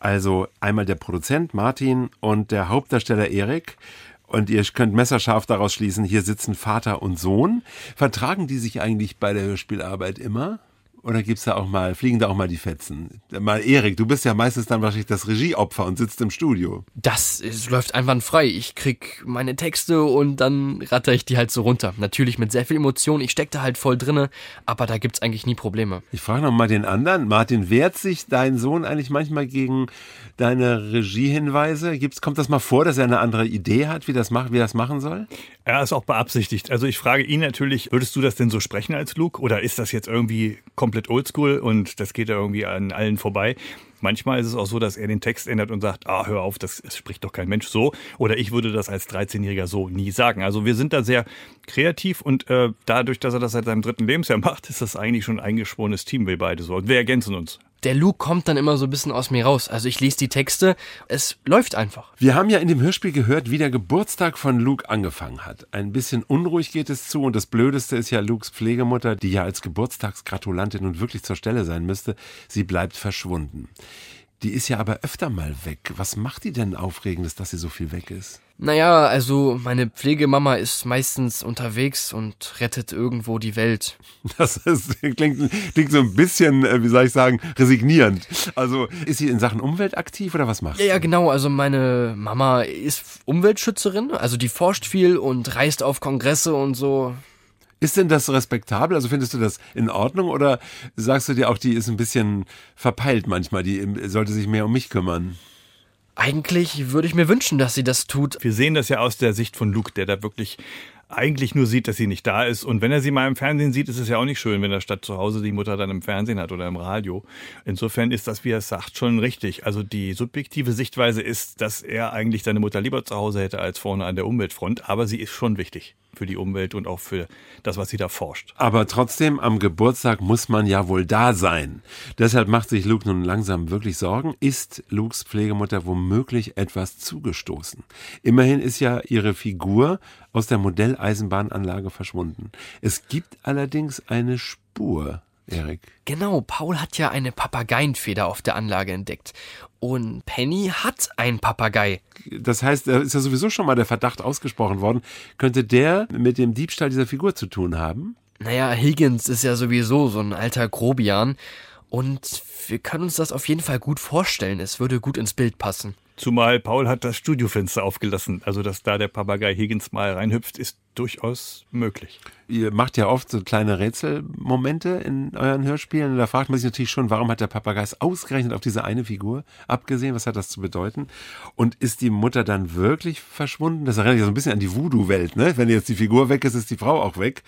Also einmal der Produzent Martin und der Hauptdarsteller Erik. Und ihr könnt messerscharf daraus schließen, hier sitzen Vater und Sohn. Vertragen die sich eigentlich bei der Hörspielarbeit immer? Oder gibt's da auch mal, fliegen da auch mal die Fetzen? Mal Erik, du bist ja meistens dann wahrscheinlich das Regieopfer und sitzt im Studio. Das es läuft einwandfrei. Ich krieg meine Texte und dann ratter ich die halt so runter. Natürlich mit sehr viel Emotion. Ich steck da halt voll drinne, aber da gibt's eigentlich nie Probleme. Ich frage noch mal den anderen. Martin, wehrt sich dein Sohn eigentlich manchmal gegen deine Regiehinweise? Gibt's, kommt das mal vor, dass er eine andere Idee hat, wie das, macht, wie das machen soll? Er ist auch beabsichtigt. Also ich frage ihn natürlich, würdest du das denn so sprechen als Luke? Oder ist das jetzt irgendwie komplett oldschool und das geht ja irgendwie an allen vorbei? Manchmal ist es auch so, dass er den Text ändert und sagt, ah, hör auf, das, das spricht doch kein Mensch so. Oder ich würde das als 13-Jähriger so nie sagen. Also wir sind da sehr kreativ und äh, dadurch, dass er das seit seinem dritten Lebensjahr macht, ist das eigentlich schon ein eingeschworenes Team, wir beide so. Und wir ergänzen uns. Der Luke kommt dann immer so ein bisschen aus mir raus. Also ich lese die Texte, es läuft einfach. Wir haben ja in dem Hörspiel gehört, wie der Geburtstag von Luke angefangen hat. Ein bisschen unruhig geht es zu und das Blödeste ist ja Lukes Pflegemutter, die ja als Geburtstagsgratulantin nun wirklich zur Stelle sein müsste. Sie bleibt verschwunden. Die ist ja aber öfter mal weg. Was macht die denn Aufregendes, dass sie so viel weg ist? Naja, also meine Pflegemama ist meistens unterwegs und rettet irgendwo die Welt. Das ist, klingt, klingt so ein bisschen, äh, wie soll ich sagen, resignierend. Also ist sie in Sachen Umwelt aktiv oder was macht Ja, ja, genau. Also meine Mama ist Umweltschützerin, also die forscht viel und reist auf Kongresse und so. Ist denn das respektabel? Also findest du das in Ordnung oder sagst du dir auch, die ist ein bisschen verpeilt manchmal, die sollte sich mehr um mich kümmern? Eigentlich würde ich mir wünschen, dass sie das tut. Wir sehen das ja aus der Sicht von Luke, der da wirklich eigentlich nur sieht, dass sie nicht da ist. Und wenn er sie mal im Fernsehen sieht, ist es ja auch nicht schön, wenn er statt zu Hause die Mutter dann im Fernsehen hat oder im Radio. Insofern ist das, wie er es sagt, schon richtig. Also die subjektive Sichtweise ist, dass er eigentlich seine Mutter lieber zu Hause hätte als vorne an der Umweltfront. Aber sie ist schon wichtig für die Umwelt und auch für das, was sie da forscht. Aber trotzdem, am Geburtstag muss man ja wohl da sein. Deshalb macht sich Luke nun langsam wirklich Sorgen. Ist Lukes Pflegemutter womöglich etwas zugestoßen? Immerhin ist ja ihre Figur aus der Modelleisenbahnanlage verschwunden. Es gibt allerdings eine Spur. Erik. Genau, Paul hat ja eine Papageienfeder auf der Anlage entdeckt. Und Penny hat einen Papagei. Das heißt, da ist ja sowieso schon mal der Verdacht ausgesprochen worden. Könnte der mit dem Diebstahl dieser Figur zu tun haben? Naja, Higgins ist ja sowieso so ein alter Grobian. Und wir können uns das auf jeden Fall gut vorstellen. Es würde gut ins Bild passen. Zumal Paul hat das Studiofenster aufgelassen. Also, dass da der Papagei Higgins mal reinhüpft, ist durchaus möglich. Ihr macht ja oft so kleine Rätselmomente in euren Hörspielen. Da fragt man sich natürlich schon, warum hat der Papagei ausgerechnet auf diese eine Figur abgesehen? Was hat das zu bedeuten? Und ist die Mutter dann wirklich verschwunden? Das erinnert ja so ein bisschen an die Voodoo-Welt, ne? Wenn jetzt die Figur weg ist, ist die Frau auch weg.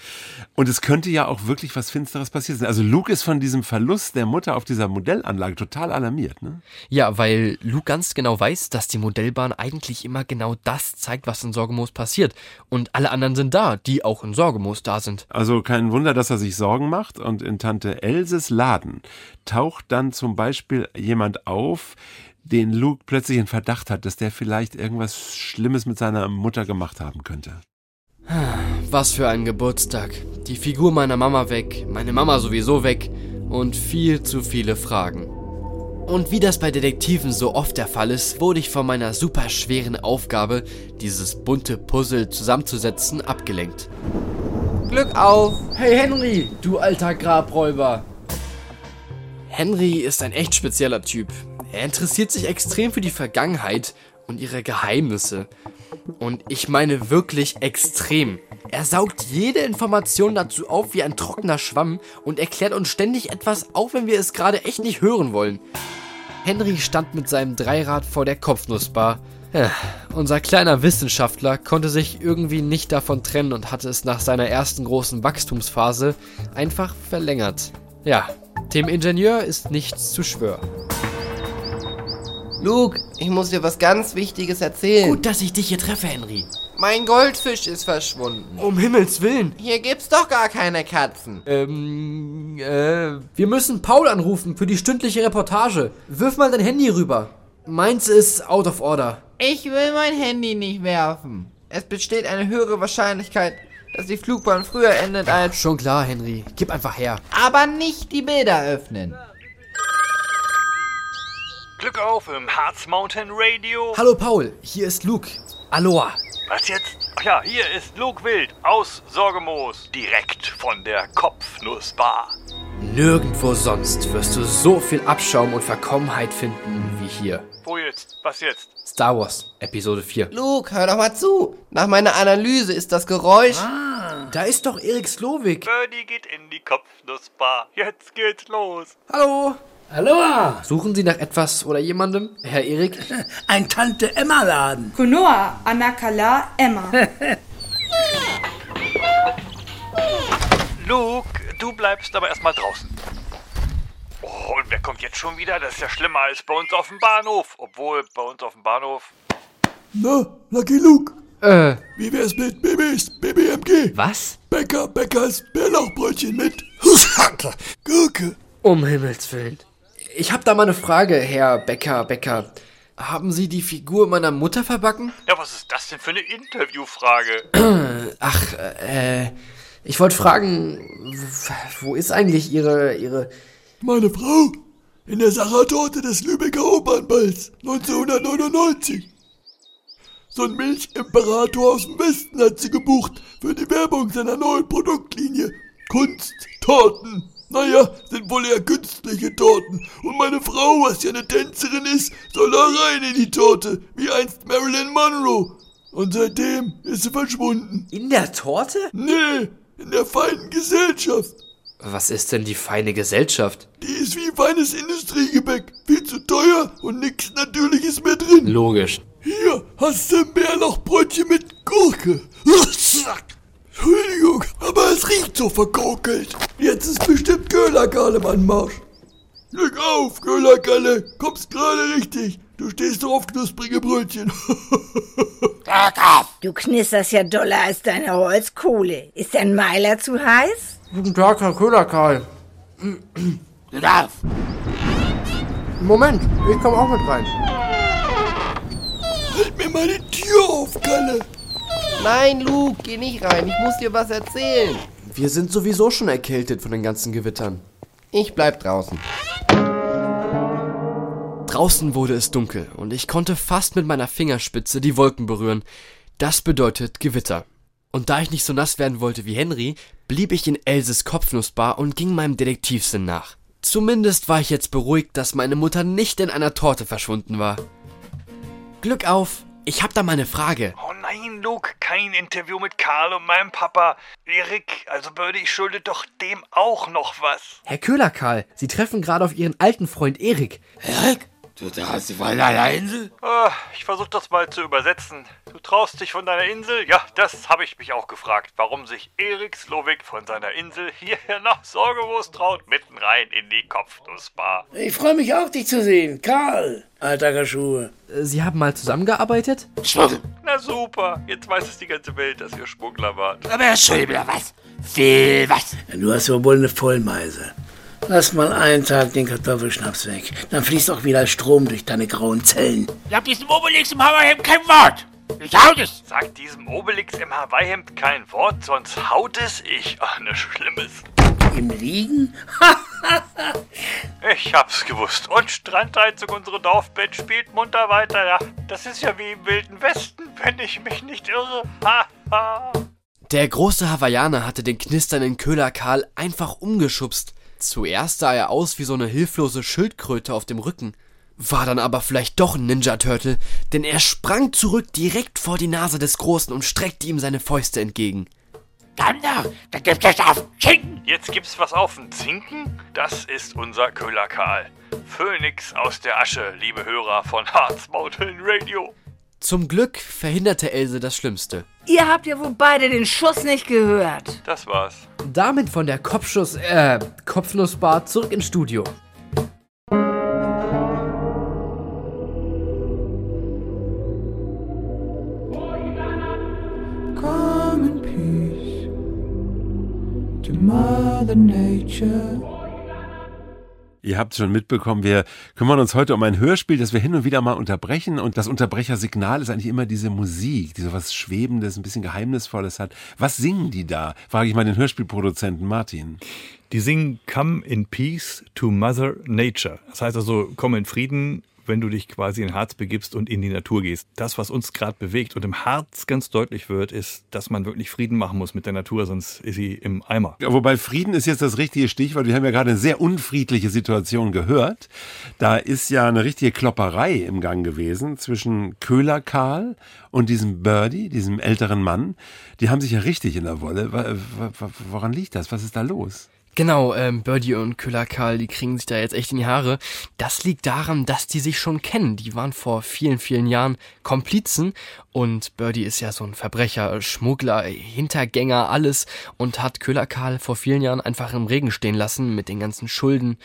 Und es könnte ja auch wirklich was Finsteres passiert sein. Also Luke ist von diesem Verlust der Mutter auf dieser Modellanlage total alarmiert, ne? Ja, weil Luke ganz genau weiß, dass die Modellbahn eigentlich immer genau das zeigt, was in Sorgemoos passiert. Und alle anderen sind da, die auch in Sorgemoos da sind. Also kein Wunder, dass er sich Sorgen macht. Und in Tante Elses Laden taucht dann zum Beispiel jemand auf, den Luke plötzlich in Verdacht hat, dass der vielleicht irgendwas Schlimmes mit seiner Mutter gemacht haben könnte. Was für ein Geburtstag. Die Figur meiner Mama weg, meine Mama sowieso weg und viel zu viele Fragen. Und wie das bei Detektiven so oft der Fall ist, wurde ich von meiner superschweren Aufgabe, dieses bunte Puzzle zusammenzusetzen, abgelenkt. Glück auf! Hey Henry, du alter Grabräuber! Henry ist ein echt spezieller Typ. Er interessiert sich extrem für die Vergangenheit und ihre Geheimnisse. Und ich meine wirklich extrem. Er saugt jede Information dazu auf wie ein trockener Schwamm und erklärt uns ständig etwas, auch wenn wir es gerade echt nicht hören wollen. Henry stand mit seinem Dreirad vor der Kopfnussbar. Ja, unser kleiner Wissenschaftler konnte sich irgendwie nicht davon trennen und hatte es nach seiner ersten großen Wachstumsphase einfach verlängert. Ja, dem Ingenieur ist nichts zu schwören. Luke, ich muss dir was ganz Wichtiges erzählen. Gut, dass ich dich hier treffe, Henry. Mein Goldfisch ist verschwunden. Um Himmels Willen. Hier gibt's doch gar keine Katzen. Ähm, äh, wir müssen Paul anrufen für die stündliche Reportage. Wirf mal dein Handy rüber. Meins ist out of order. Ich will mein Handy nicht werfen. Es besteht eine höhere Wahrscheinlichkeit, dass die Flugbahn früher endet als... Schon klar, Henry. Gib einfach her. Aber nicht die Bilder öffnen. Glück auf im Harz Mountain Radio. Hallo Paul, hier ist Luke. Aloha. Was jetzt? Ach ja, hier ist Luke Wild aus Sorgemoos. Direkt von der Kopfnussbar. Nirgendwo sonst wirst du so viel Abschaum und Verkommenheit finden wie hier. Wo jetzt? Was jetzt? Star Wars, Episode 4. Luke, hör doch mal zu. Nach meiner Analyse ist das Geräusch... Ah, da ist doch Erik Slowik. Birdie geht in die Kopfnussbar. Jetzt geht's los. Hallo. Aloha! Suchen Sie nach etwas oder jemandem, Herr Erik? Ein Tante-Emma-Laden. Kunoa, Anakala, Emma. Luke, du bleibst aber erstmal draußen. Oh, und wer kommt jetzt schon wieder? Das ist ja schlimmer als bei uns auf dem Bahnhof. Obwohl, bei uns auf dem Bahnhof. Na, Lucky Luke. Äh. Wie wär's mit BBs, BBMG? Was? Bäcker, Bäckers, Bärlauchbrötchen mit Gurke. Um Himmels Willen. Ich hab da mal eine Frage, Herr Bäcker, Bäcker. Haben Sie die Figur meiner Mutter verbacken? Ja, was ist das denn für eine Interviewfrage? Ach, äh, ich wollte fragen, wo ist eigentlich Ihre, Ihre... Meine Frau? In der Sachertorte des Lübecker Opernballs 1999. So ein Milchimperator aus dem Westen hat sie gebucht für die Werbung seiner neuen Produktlinie. Kunsttorten. Naja, sind wohl eher künstliche Torten. Und meine Frau, was ja eine Tänzerin ist, soll da rein in die Torte, wie einst Marilyn Monroe. Und seitdem ist sie verschwunden. In der Torte? Nee, in der feinen Gesellschaft. Was ist denn die feine Gesellschaft? Die ist wie feines Industriegebäck. Viel zu teuer und nichts Natürliches mehr drin. Logisch. Hier hast du ein Bärlauchbrötchen mit Gurke. Entschuldigung, aber es riecht so verkokelt. Jetzt ist bestimmt Köhlerkalle im Anmarsch. Glück auf, Köhlerkalle. Kommst gerade richtig. Du stehst doch auf knusprige Brötchen. Du knisterst ja doller als deine Holzkohle. Ist dein Meiler zu heiß? Guten Tag, Herr Köhlerkarl. Du darfst. Moment, ich komme auch mit rein. Halt mir mal die Tür auf, Kalle. Nein, Luke, geh nicht rein. Ich muss dir was erzählen. Wir sind sowieso schon erkältet von den ganzen Gewittern. Ich bleib draußen. Draußen wurde es dunkel und ich konnte fast mit meiner Fingerspitze die Wolken berühren. Das bedeutet Gewitter. Und da ich nicht so nass werden wollte wie Henry, blieb ich in Elses Kopfnussbar und ging meinem Detektivsinn nach. Zumindest war ich jetzt beruhigt, dass meine Mutter nicht in einer Torte verschwunden war. Glück auf, ich hab da mal eine Frage. Oh nein, Luke, kein Interview mit Karl und meinem Papa. Erik, also Birdie, ich schulde doch dem auch noch was. Herr Köhlerkarl, Sie treffen gerade auf Ihren alten Freund Erik. Erik? Du traust dich von deiner Insel? Ah, ich versuch das mal zu übersetzen. Du traust dich von deiner Insel? Ja, das habe ich mich auch gefragt. Warum sich Erik Slowik von seiner Insel hierher nach Sorgewurst traut, mitten rein in die Kopfnussbar. Ich freue mich auch, dich zu sehen. Karl, alter Gaschuhe. Sie haben mal zusammengearbeitet? Schmuggel. Na super, jetzt weiß es die ganze Welt, dass ihr Schmuggler wart. Aber Herr Schäuble, was? Viel was? Du hast ja wohl eine Vollmeise. Lass mal einen Tag den Kartoffelschnaps weg. Dann fließt auch wieder Strom durch deine grauen Zellen. Ich hab diesem Obelix im Hammerhemd kein Wort. Ich haut es. Sagt diesem Obelix im Hawaii-Hemd kein Wort, sonst haut es ich. Ach, ne Schlimmes. Im Liegen? Ich hab's gewusst. Und Strandheizung, unsere Dorfband spielt munter weiter. Ja, das ist ja wie im Wilden Westen, wenn ich mich nicht irre. Ha, ha. Der große Hawaiianer hatte den knisternden Köhler Karl einfach umgeschubst. Zuerst sah er aus wie so eine hilflose Schildkröte auf dem Rücken, war dann aber vielleicht doch ein Ninja Turtle, denn er sprang zurück direkt vor die Nase des Großen und streckte ihm seine Fäuste entgegen. Thunder, da gibt es auf Schinken. Jetzt gibt's was auf den Zinken? Das ist unser Köhler Karl. Phönix aus der Asche, liebe Hörer von Hearts Mountain Radio. Zum Glück verhinderte Else das Schlimmste. Ihr habt ja wohl beide den Schuss nicht gehört. Das war's. Damit von der Kopfschuss, äh, Kopfnussbar zurück ins Studio. Come in peace to Mother Nature. Ihr habt schon mitbekommen, wir kümmern uns heute um ein Hörspiel, das wir hin und wieder mal unterbrechen. Und das Unterbrechersignal ist eigentlich immer diese Musik, die so was Schwebendes, ein bisschen Geheimnisvolles hat. Was singen die da? Frage ich mal den Hörspielproduzenten Martin. Die singen Come in Peace to Mother Nature. Das heißt also, komm in Frieden, wenn du dich quasi in Harz begibst und in die Natur gehst. Das, was uns gerade bewegt und im Harz ganz deutlich wird, ist, dass man wirklich Frieden machen muss mit der Natur, sonst ist sie im Eimer. Ja, wobei Frieden ist jetzt das richtige Stichwort. Wir haben ja gerade eine sehr unfriedliche Situation gehört. Da ist ja eine richtige Klopperei im Gang gewesen zwischen Köhler Karl und diesem Birdie, diesem älteren Mann. Die haben sich ja richtig in der Wolle. Woran liegt das? Was ist da los? Genau, ähm, Birdie und Köhler Karl, die kriegen sich da jetzt echt in die Haare. Das liegt daran, dass die sich schon kennen. Die waren vor vielen, vielen Jahren Komplizen und Birdie ist ja so ein Verbrecher, Schmuggler, Hintergänger, alles und hat Köhler Karl vor vielen Jahren einfach im Regen stehen lassen mit den ganzen Schulden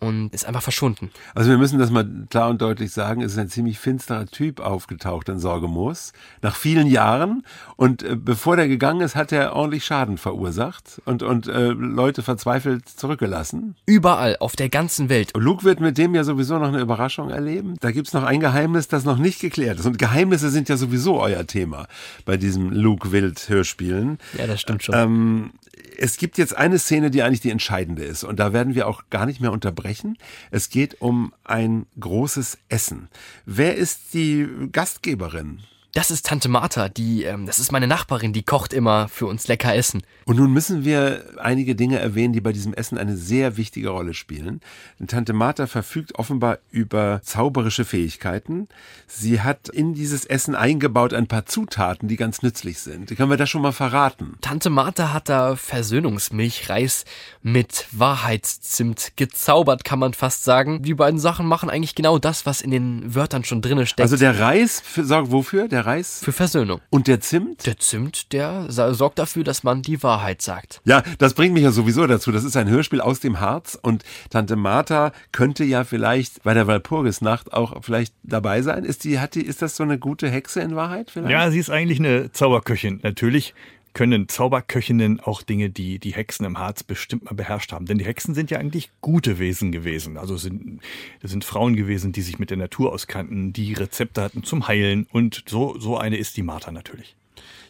und ist einfach verschwunden. Also wir müssen das mal klar und deutlich sagen, es ist ein ziemlich finsterer Typ aufgetaucht in Sorgemoos nach vielen Jahren und äh, bevor der gegangen ist, hat er ordentlich Schaden verursacht und, und äh, Leute verzweifelt zurückgelassen. Überall, auf der ganzen Welt. Luke wird mit dem ja sowieso noch eine Überraschung erleben. Da gibt's noch ein Geheimnis, das noch nicht geklärt ist. Und Geheimnisse sind ja sowieso euer Thema bei diesem Luke Wild Hörspielen. Ja, das stimmt schon. Ähm, es gibt jetzt eine Szene, die eigentlich die entscheidende ist. Und da werden wir auch gar nicht mehr unterbrechen. Es geht um ein großes Essen. Wer ist die Gastgeberin? Das ist Tante Martha, die, ähm, das ist meine Nachbarin, die kocht immer für uns lecker Essen. Und nun müssen wir einige Dinge erwähnen, die bei diesem Essen eine sehr wichtige Rolle spielen. Tante Martha verfügt offenbar über zauberische Fähigkeiten. Sie hat in dieses Essen eingebaut ein paar Zutaten, die ganz nützlich sind. Können wir das schon mal verraten? Tante Martha hat da Versöhnungsmilchreis mit Wahrheitszimt gezaubert, kann man fast sagen. Die beiden Sachen machen eigentlich genau das, was in den Wörtern schon drinne steckt. Also der Reis für, sorgt wofür? Der Reis? Für Versöhnung. Und der Zimt? Der Zimt, der sorgt dafür, dass man die Wahrheit sagt. Ja, das bringt mich ja sowieso dazu. Das ist ein Hörspiel aus dem Harz und Tante Martha könnte ja vielleicht bei der Walpurgisnacht auch vielleicht dabei sein. Ist die, hat die, ist das so eine gute Hexe in Wahrheit vielleicht? Ja, sie ist eigentlich eine Zauberköchin. Natürlich können Zauberköchinnen auch Dinge, die die Hexen im Harz bestimmt mal beherrscht haben. Denn die Hexen sind ja eigentlich gute Wesen gewesen. Also sind, das sind Frauen gewesen, die sich mit der Natur auskannten, die Rezepte hatten zum Heilen. Und so, so eine ist die Martha natürlich.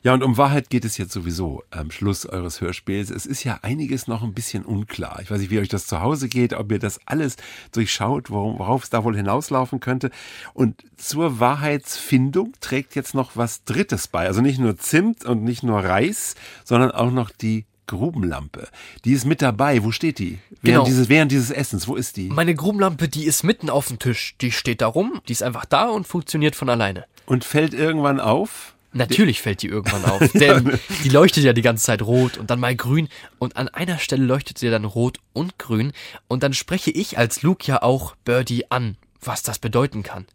Ja, und um Wahrheit geht es jetzt sowieso am Schluss eures Hörspiels. Es ist ja einiges noch ein bisschen unklar. Ich weiß nicht, wie euch das zu Hause geht, ob ihr das alles durchschaut, worauf es da wohl hinauslaufen könnte. Und zur Wahrheitsfindung trägt jetzt noch was Drittes bei. Also nicht nur Zimt und nicht nur Reis, sondern auch noch die Grubenlampe. Die ist mit dabei. Wo steht die? Während, Genau. dieses, während dieses Essens. Wo ist die? Meine Grubenlampe, die ist mitten auf dem Tisch. Die steht da rum, die ist einfach da und funktioniert von alleine. Und fällt irgendwann auf? Natürlich fällt die irgendwann auf, denn die leuchtet ja die ganze Zeit rot und dann mal grün und an einer Stelle leuchtet sie dann rot und grün und dann spreche ich als Luke ja auch Birdie an, was das bedeuten kann.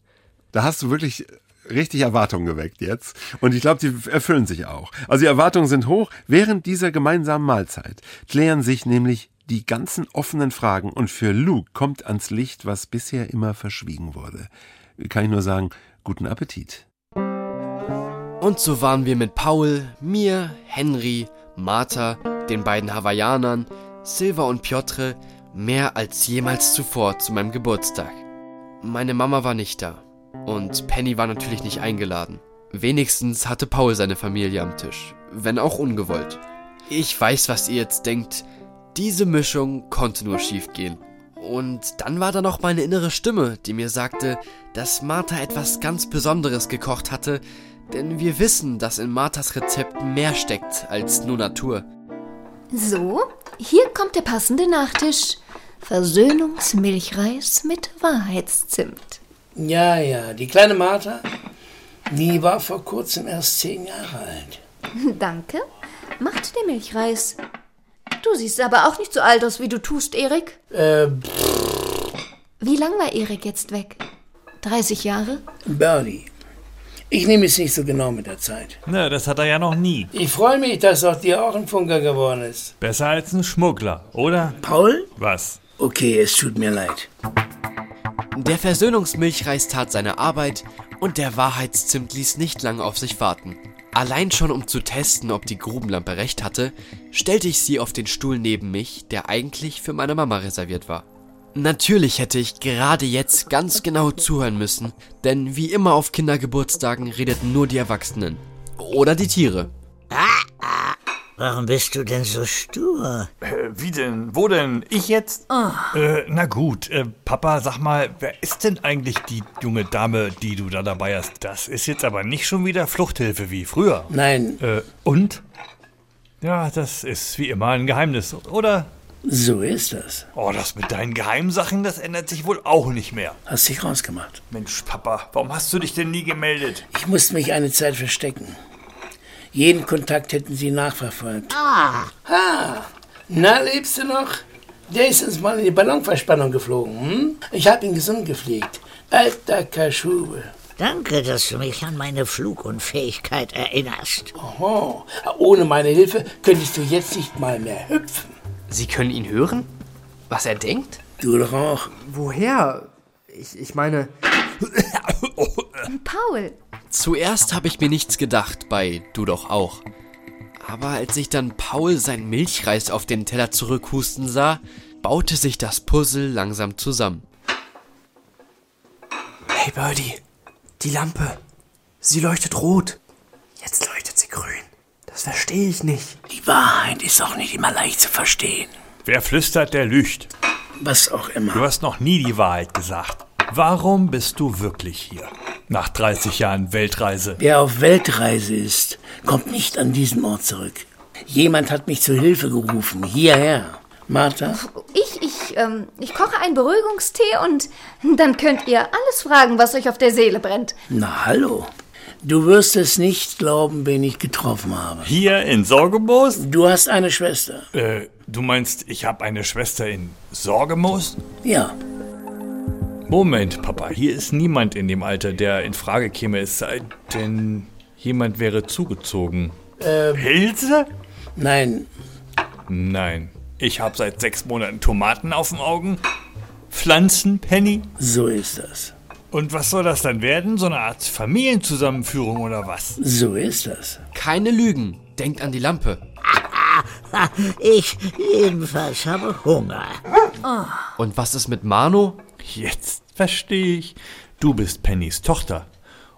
Da hast du wirklich richtig Erwartungen geweckt jetzt. Und ich glaube, die erfüllen sich auch. Also die Erwartungen sind hoch. Während dieser gemeinsamen Mahlzeit klären sich nämlich die ganzen offenen Fragen und für Luke kommt ans Licht, was bisher immer verschwiegen wurde. Kann ich nur sagen, guten Appetit. Und so waren wir mit Paul, mir, Henry, Martha, den beiden Hawaiianern, Silva und Piotr mehr als jemals zuvor zu meinem Geburtstag. Meine Mama war nicht da und Penny war natürlich nicht eingeladen. Wenigstens hatte Paul seine Familie am Tisch, wenn auch ungewollt. Ich weiß, was ihr jetzt denkt. Diese Mischung konnte nur schiefgehen. Und dann war da noch meine innere Stimme, die mir sagte, dass Martha etwas ganz Besonderes gekocht hatte, denn wir wissen, dass in Marthas Rezept mehr steckt als nur Natur. So, hier kommt der passende Nachtisch. Versöhnungsmilchreis mit Wahrheitszimt. Ja, ja, die kleine Martha, die war vor kurzem erst zehn Jahre alt. Danke. Macht der Milchreis. Du siehst aber auch nicht so alt aus, wie du tust, Erik. Äh, Wie lang war Erik jetzt weg? 30 Jahre? Birdie. Ich nehme es nicht so genau mit der Zeit. Na, das hat er ja noch nie. Ich freue mich, dass aus dir auch ein Funker geworden ist. Besser als ein Schmuggler, oder? Paul? Was? Okay, es tut mir leid. Der Versöhnungsmilchreis tat seine Arbeit und der Wahrheitszimt ließ nicht lange auf sich warten. Allein schon um zu testen, ob die Grubenlampe recht hatte, stellte ich sie auf den Stuhl neben mich, der eigentlich für meine Mama reserviert war. Natürlich hätte ich gerade jetzt ganz genau zuhören müssen, denn wie immer auf Kindergeburtstagen redeten nur die Erwachsenen. Oder die Tiere. Warum bist du denn so stur? Äh, wie denn? Wo denn? Ich jetzt? Äh, na gut, äh, Papa, sag mal, wer ist denn eigentlich die junge Dame, die du da dabei hast? Das ist jetzt aber nicht schon wieder Fluchthilfe wie früher. Nein. Äh, und? Ja, das ist wie immer ein Geheimnis, oder? So ist das. Oh, das mit deinen Geheimsachen, das ändert sich wohl auch nicht mehr. Hast dich rausgemacht. Mensch, Papa, warum hast du dich denn nie gemeldet? Ich musste mich eine Zeit verstecken. Jeden Kontakt hätten sie nachverfolgt. Ah, Ha! Na, lebst du noch? Der ist uns mal in die Ballonverspannung geflogen. Hm? Ich habe ihn gesund gepflegt. Alter Kaschube. danke, dass du mich an meine Flugunfähigkeit erinnerst. Oho. Ohne meine Hilfe könntest du jetzt nicht mal mehr hüpfen. Sie können ihn hören? Was er denkt? Du doch auch. Woher? Ich, ich meine. Paul, Zuerst habe ich mir nichts gedacht, bei du doch auch. Aber als ich dann Paul sein Milchreis auf den Teller zurückhusten sah, baute sich das Puzzle langsam zusammen. Hey Birdie, die Lampe. Sie leuchtet rot. Jetzt leuchtet sie grün. Das verstehe ich nicht. Die Wahrheit ist auch nicht immer leicht zu verstehen. Wer flüstert, der lügt. Was auch immer. Du hast noch nie die Wahrheit gesagt. Warum bist du wirklich hier? Nach 30 Jahren Weltreise. Wer auf Weltreise ist, kommt nicht an diesen Ort zurück. Jemand hat mich zu Hilfe gerufen. Hierher. Martha? ich, ich, ähm, ich koche einen Beruhigungstee und dann könnt ihr alles fragen, was euch auf der Seele brennt. Na hallo. Du wirst es nicht glauben, wen ich getroffen habe. Hier in Sorgemoos? Du hast eine Schwester. Äh, du meinst, ich habe eine Schwester in Sorgemoos? Ja. Moment, Papa, hier ist niemand in dem Alter, der in Frage käme, es sei denn, jemand wäre zugezogen. Ähm, Pilze? Nein. Nein. Ich habe seit sechs Monaten Tomaten auf den Augen. Pflanzen, Penny. So ist das. Und was soll das dann werden? So eine Art Familienzusammenführung oder was? So ist das. Keine Lügen. Denkt an die Lampe. Ich jedenfalls habe Hunger. Und was ist mit Mano? Jetzt verstehe ich. Du bist Pennys Tochter.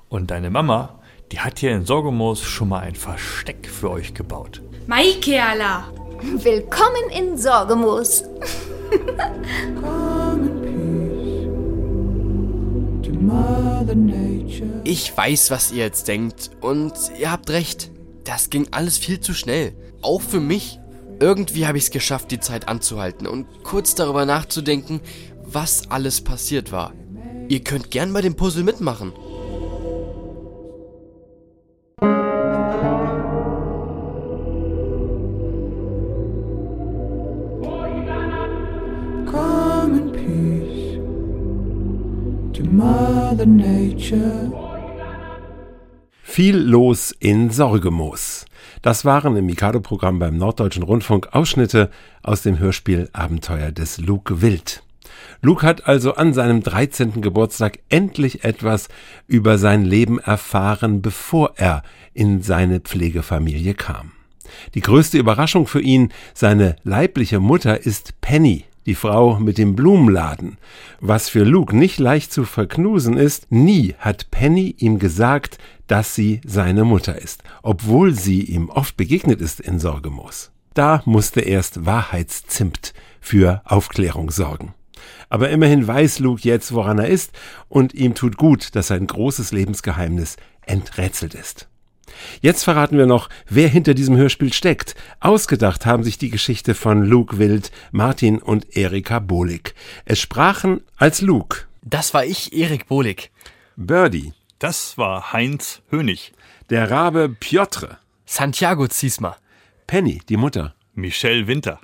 Und deine Mama, die hat hier in Sorgomoos schon mal ein Versteck für euch gebaut. Maikeala. Willkommen in Sorgemoos. Ich weiß, was ihr jetzt denkt. Und ihr habt recht. Das ging alles viel zu schnell. Auch für mich. Irgendwie habe ich es geschafft, die Zeit anzuhalten und kurz darüber nachzudenken, was alles passiert war. Ihr könnt gern bei dem Puzzle mitmachen. Come in peace to Mother Nature. Viel los in Sorgemoos. Das waren im Mikado-Programm beim Norddeutschen Rundfunk Ausschnitte aus dem Hörspiel Abenteuer des Luke Wild. Luke hat also an seinem 13. Geburtstag endlich etwas über sein Leben erfahren, bevor er in seine Pflegefamilie kam. Die größte Überraschung für ihn, seine leibliche Mutter ist Penny, die Frau mit dem Blumenladen. Was für Luke nicht leicht zu verknusen ist, nie hat Penny ihm gesagt, dass sie seine Mutter ist, obwohl sie ihm oft begegnet ist in Sorgemoos. Da musste erst Wahrheitszimt für Aufklärung sorgen. Aber immerhin weiß Luke jetzt, woran er ist, und ihm tut gut, dass sein großes Lebensgeheimnis enträtselt ist. Jetzt verraten wir noch, wer hinter diesem Hörspiel steckt. Ausgedacht haben sich die Geschichte von Luke Wild, Martin und Erika Bohlig. Es sprachen als Luke. Das war ich, Erik Bohlig. Birdie. Das war Heinz Hönig. Der Rabe Piotr. Santiago Ziesma. Penny, die Mutter. Michelle Winter.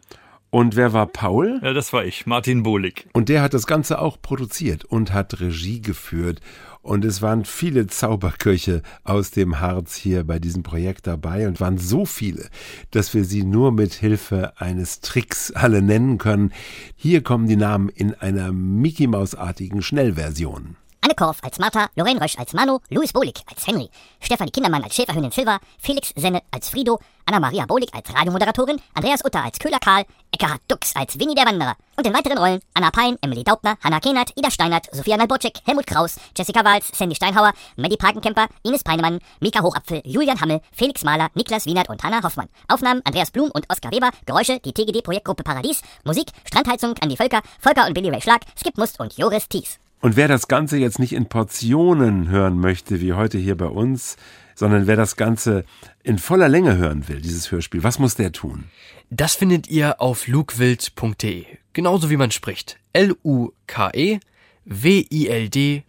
Und wer war Paul? Ja, das war ich, Martin Bohlig. Und der hat das Ganze auch produziert und hat Regie geführt. Und es waren viele Zauberköche aus dem Harz hier bei diesem Projekt dabei und waren so viele, dass wir sie nur mit Hilfe eines Tricks alle nennen können. Hier kommen die Namen in einer Mickey Maus-artigen Schnellversion. Anne Korf als Martha, Lorraine Rösch als Manu, Louis Bohlig als Henry, Stefanie Kindermann als Schäferhündin Silva, Felix Senne als Frido, Anna-Maria Bohlig als Radiomoderatorin, Andreas Utter als Köhler Karl, Eckhard Dux als Winnie der Wanderer und in weiteren Rollen Anna Pein, Emily Daubner, Hanna Kehnert, Ida Steinert, Sophia Nalbocek, Helmut Kraus, Jessica Wals, Sandy Steinhauer, Maddie Parkenkemper, Ines Peinemann, Mika Hochapfel, Julian Hammel, Felix Mahler, Niklas Wienert und Hanna Hoffmann. Aufnahmen Andreas Blum und Oskar Weber, Geräusche die TGD-Projektgruppe Paradies, Musik Strandheizung Andi Völker, Volker und Billy Ray Schlag, Skip Must und Joris Thies. Und wer das Ganze jetzt nicht in Portionen hören möchte, wie heute hier bei uns, sondern wer das Ganze in voller Länge hören will, dieses Hörspiel, was muss der tun? Das findet ihr auf lukewild.de. Genauso wie man spricht. L-U-K-E W-I-L-D.de.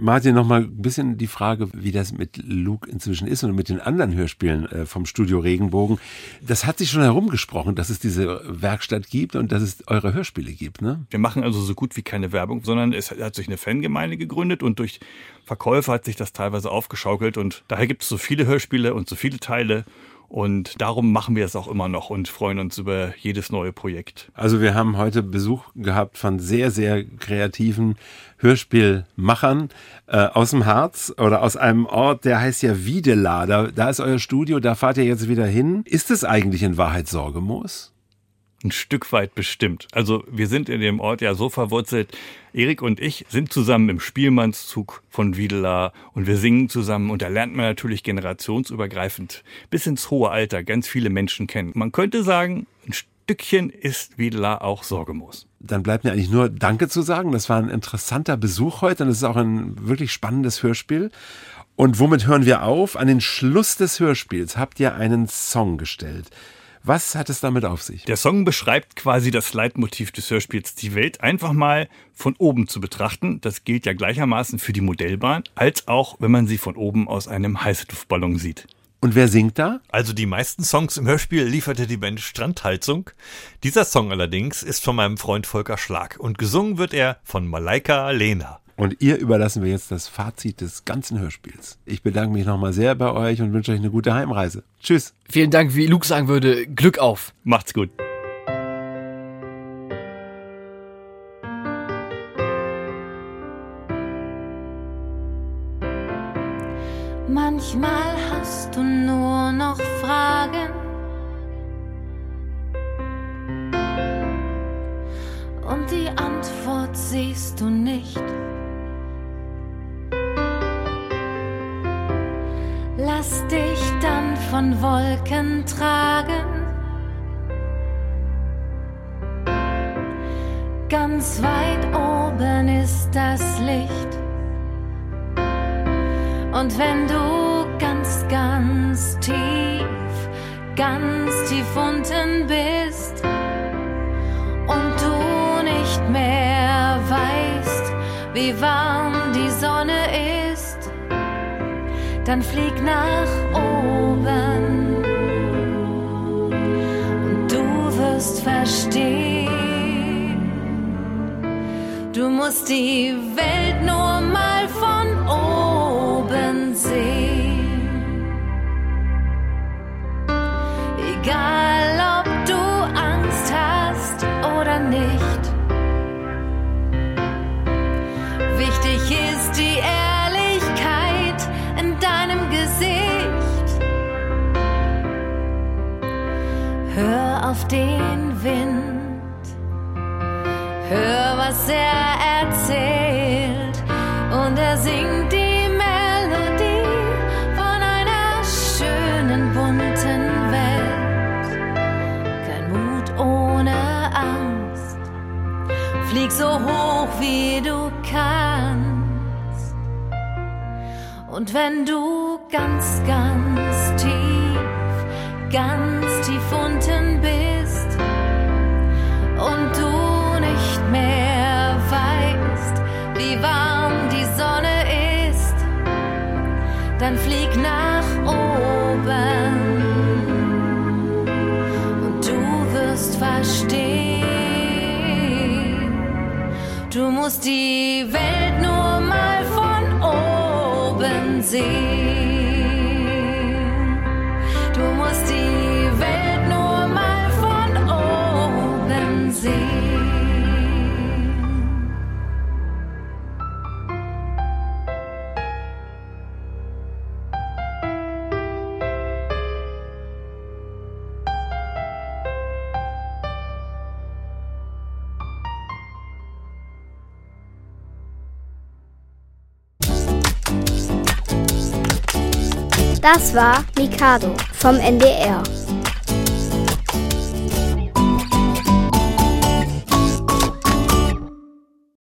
Martin, noch mal ein bisschen die Frage, wie das mit Luke inzwischen ist und mit den anderen Hörspielen äh, vom Studio Regenbogen. Das hat sich schon herumgesprochen, dass es diese Werkstatt gibt und dass es eure Hörspiele gibt, ne? Wir machen also so gut wie keine Werbung, sondern es hat sich eine Fangemeinde gegründet und durch Verkäufe hat sich das teilweise aufgeschaukelt und daher gibt es so viele Hörspiele und so viele Teile und darum machen wir es auch immer noch und freuen uns über jedes neue Projekt. Also wir haben heute Besuch gehabt von sehr, sehr kreativen Hörspielmachern äh, aus dem Harz oder aus einem Ort, der heißt ja Wiedela. Da, da ist euer Studio, da fahrt ihr jetzt wieder hin. Ist es eigentlich in Wahrheit Sorgemoos? Ein Stück weit bestimmt. Also wir sind in dem Ort ja so verwurzelt. Erik und ich sind zusammen im Spielmannszug von Wiedela und wir singen zusammen und da lernt man natürlich generationsübergreifend bis ins hohe Alter ganz viele Menschen kennen. Man könnte sagen, ein Stückchen ist Wiedela auch Sorgemoos. Dann bleibt mir eigentlich nur Danke zu sagen. Das war ein interessanter Besuch heute und es ist auch ein wirklich spannendes Hörspiel. Und womit hören wir auf? An den Schluss des Hörspiels habt ihr einen Song gestellt. Was hat es damit auf sich? Der Song beschreibt quasi das Leitmotiv des Hörspiels, die Welt einfach mal von oben zu betrachten. Das gilt ja gleichermaßen für die Modellbahn, als auch wenn man sie von oben aus einem Heißluftballon sieht. Und wer singt da? Also die meisten Songs im Hörspiel lieferte die Band Strandheizung. Dieser Song allerdings ist von meinem Freund Volker Schlag und gesungen wird er von Malaika Lena. Und ihr überlassen wir jetzt das Fazit des ganzen Hörspiels. Ich bedanke mich nochmal sehr bei euch und wünsche euch eine gute Heimreise. Tschüss. Vielen Dank, wie Luke sagen würde, Glück auf. Macht's gut. Manchmal hast du nur noch Fragen. Und die Antwort siehst du nicht. Von Wolken tragen. Ganz weit oben ist das Licht. Und wenn du ganz, ganz tief, ganz tief unten bist und du nicht mehr weißt, wie warm die Sonne ist, dann flieg nach oben und du wirst verstehen. Du musst die Welt nur mal von oben sehen. Egal ob du Angst hast oder nicht. Wichtig ist die Ehrlichkeit Hör auf den Wind, hör, was er erzählt, und er singt die Melodie von einer schönen, bunten Welt. Kein Mut ohne Angst, flieg so hoch wie du kannst. Und wenn du ganz, ganz tief, ganz dann flieg nach oben und du wirst verstehen. Du musst die Welt nur mal von oben sehen. Das war Mikado vom NDR.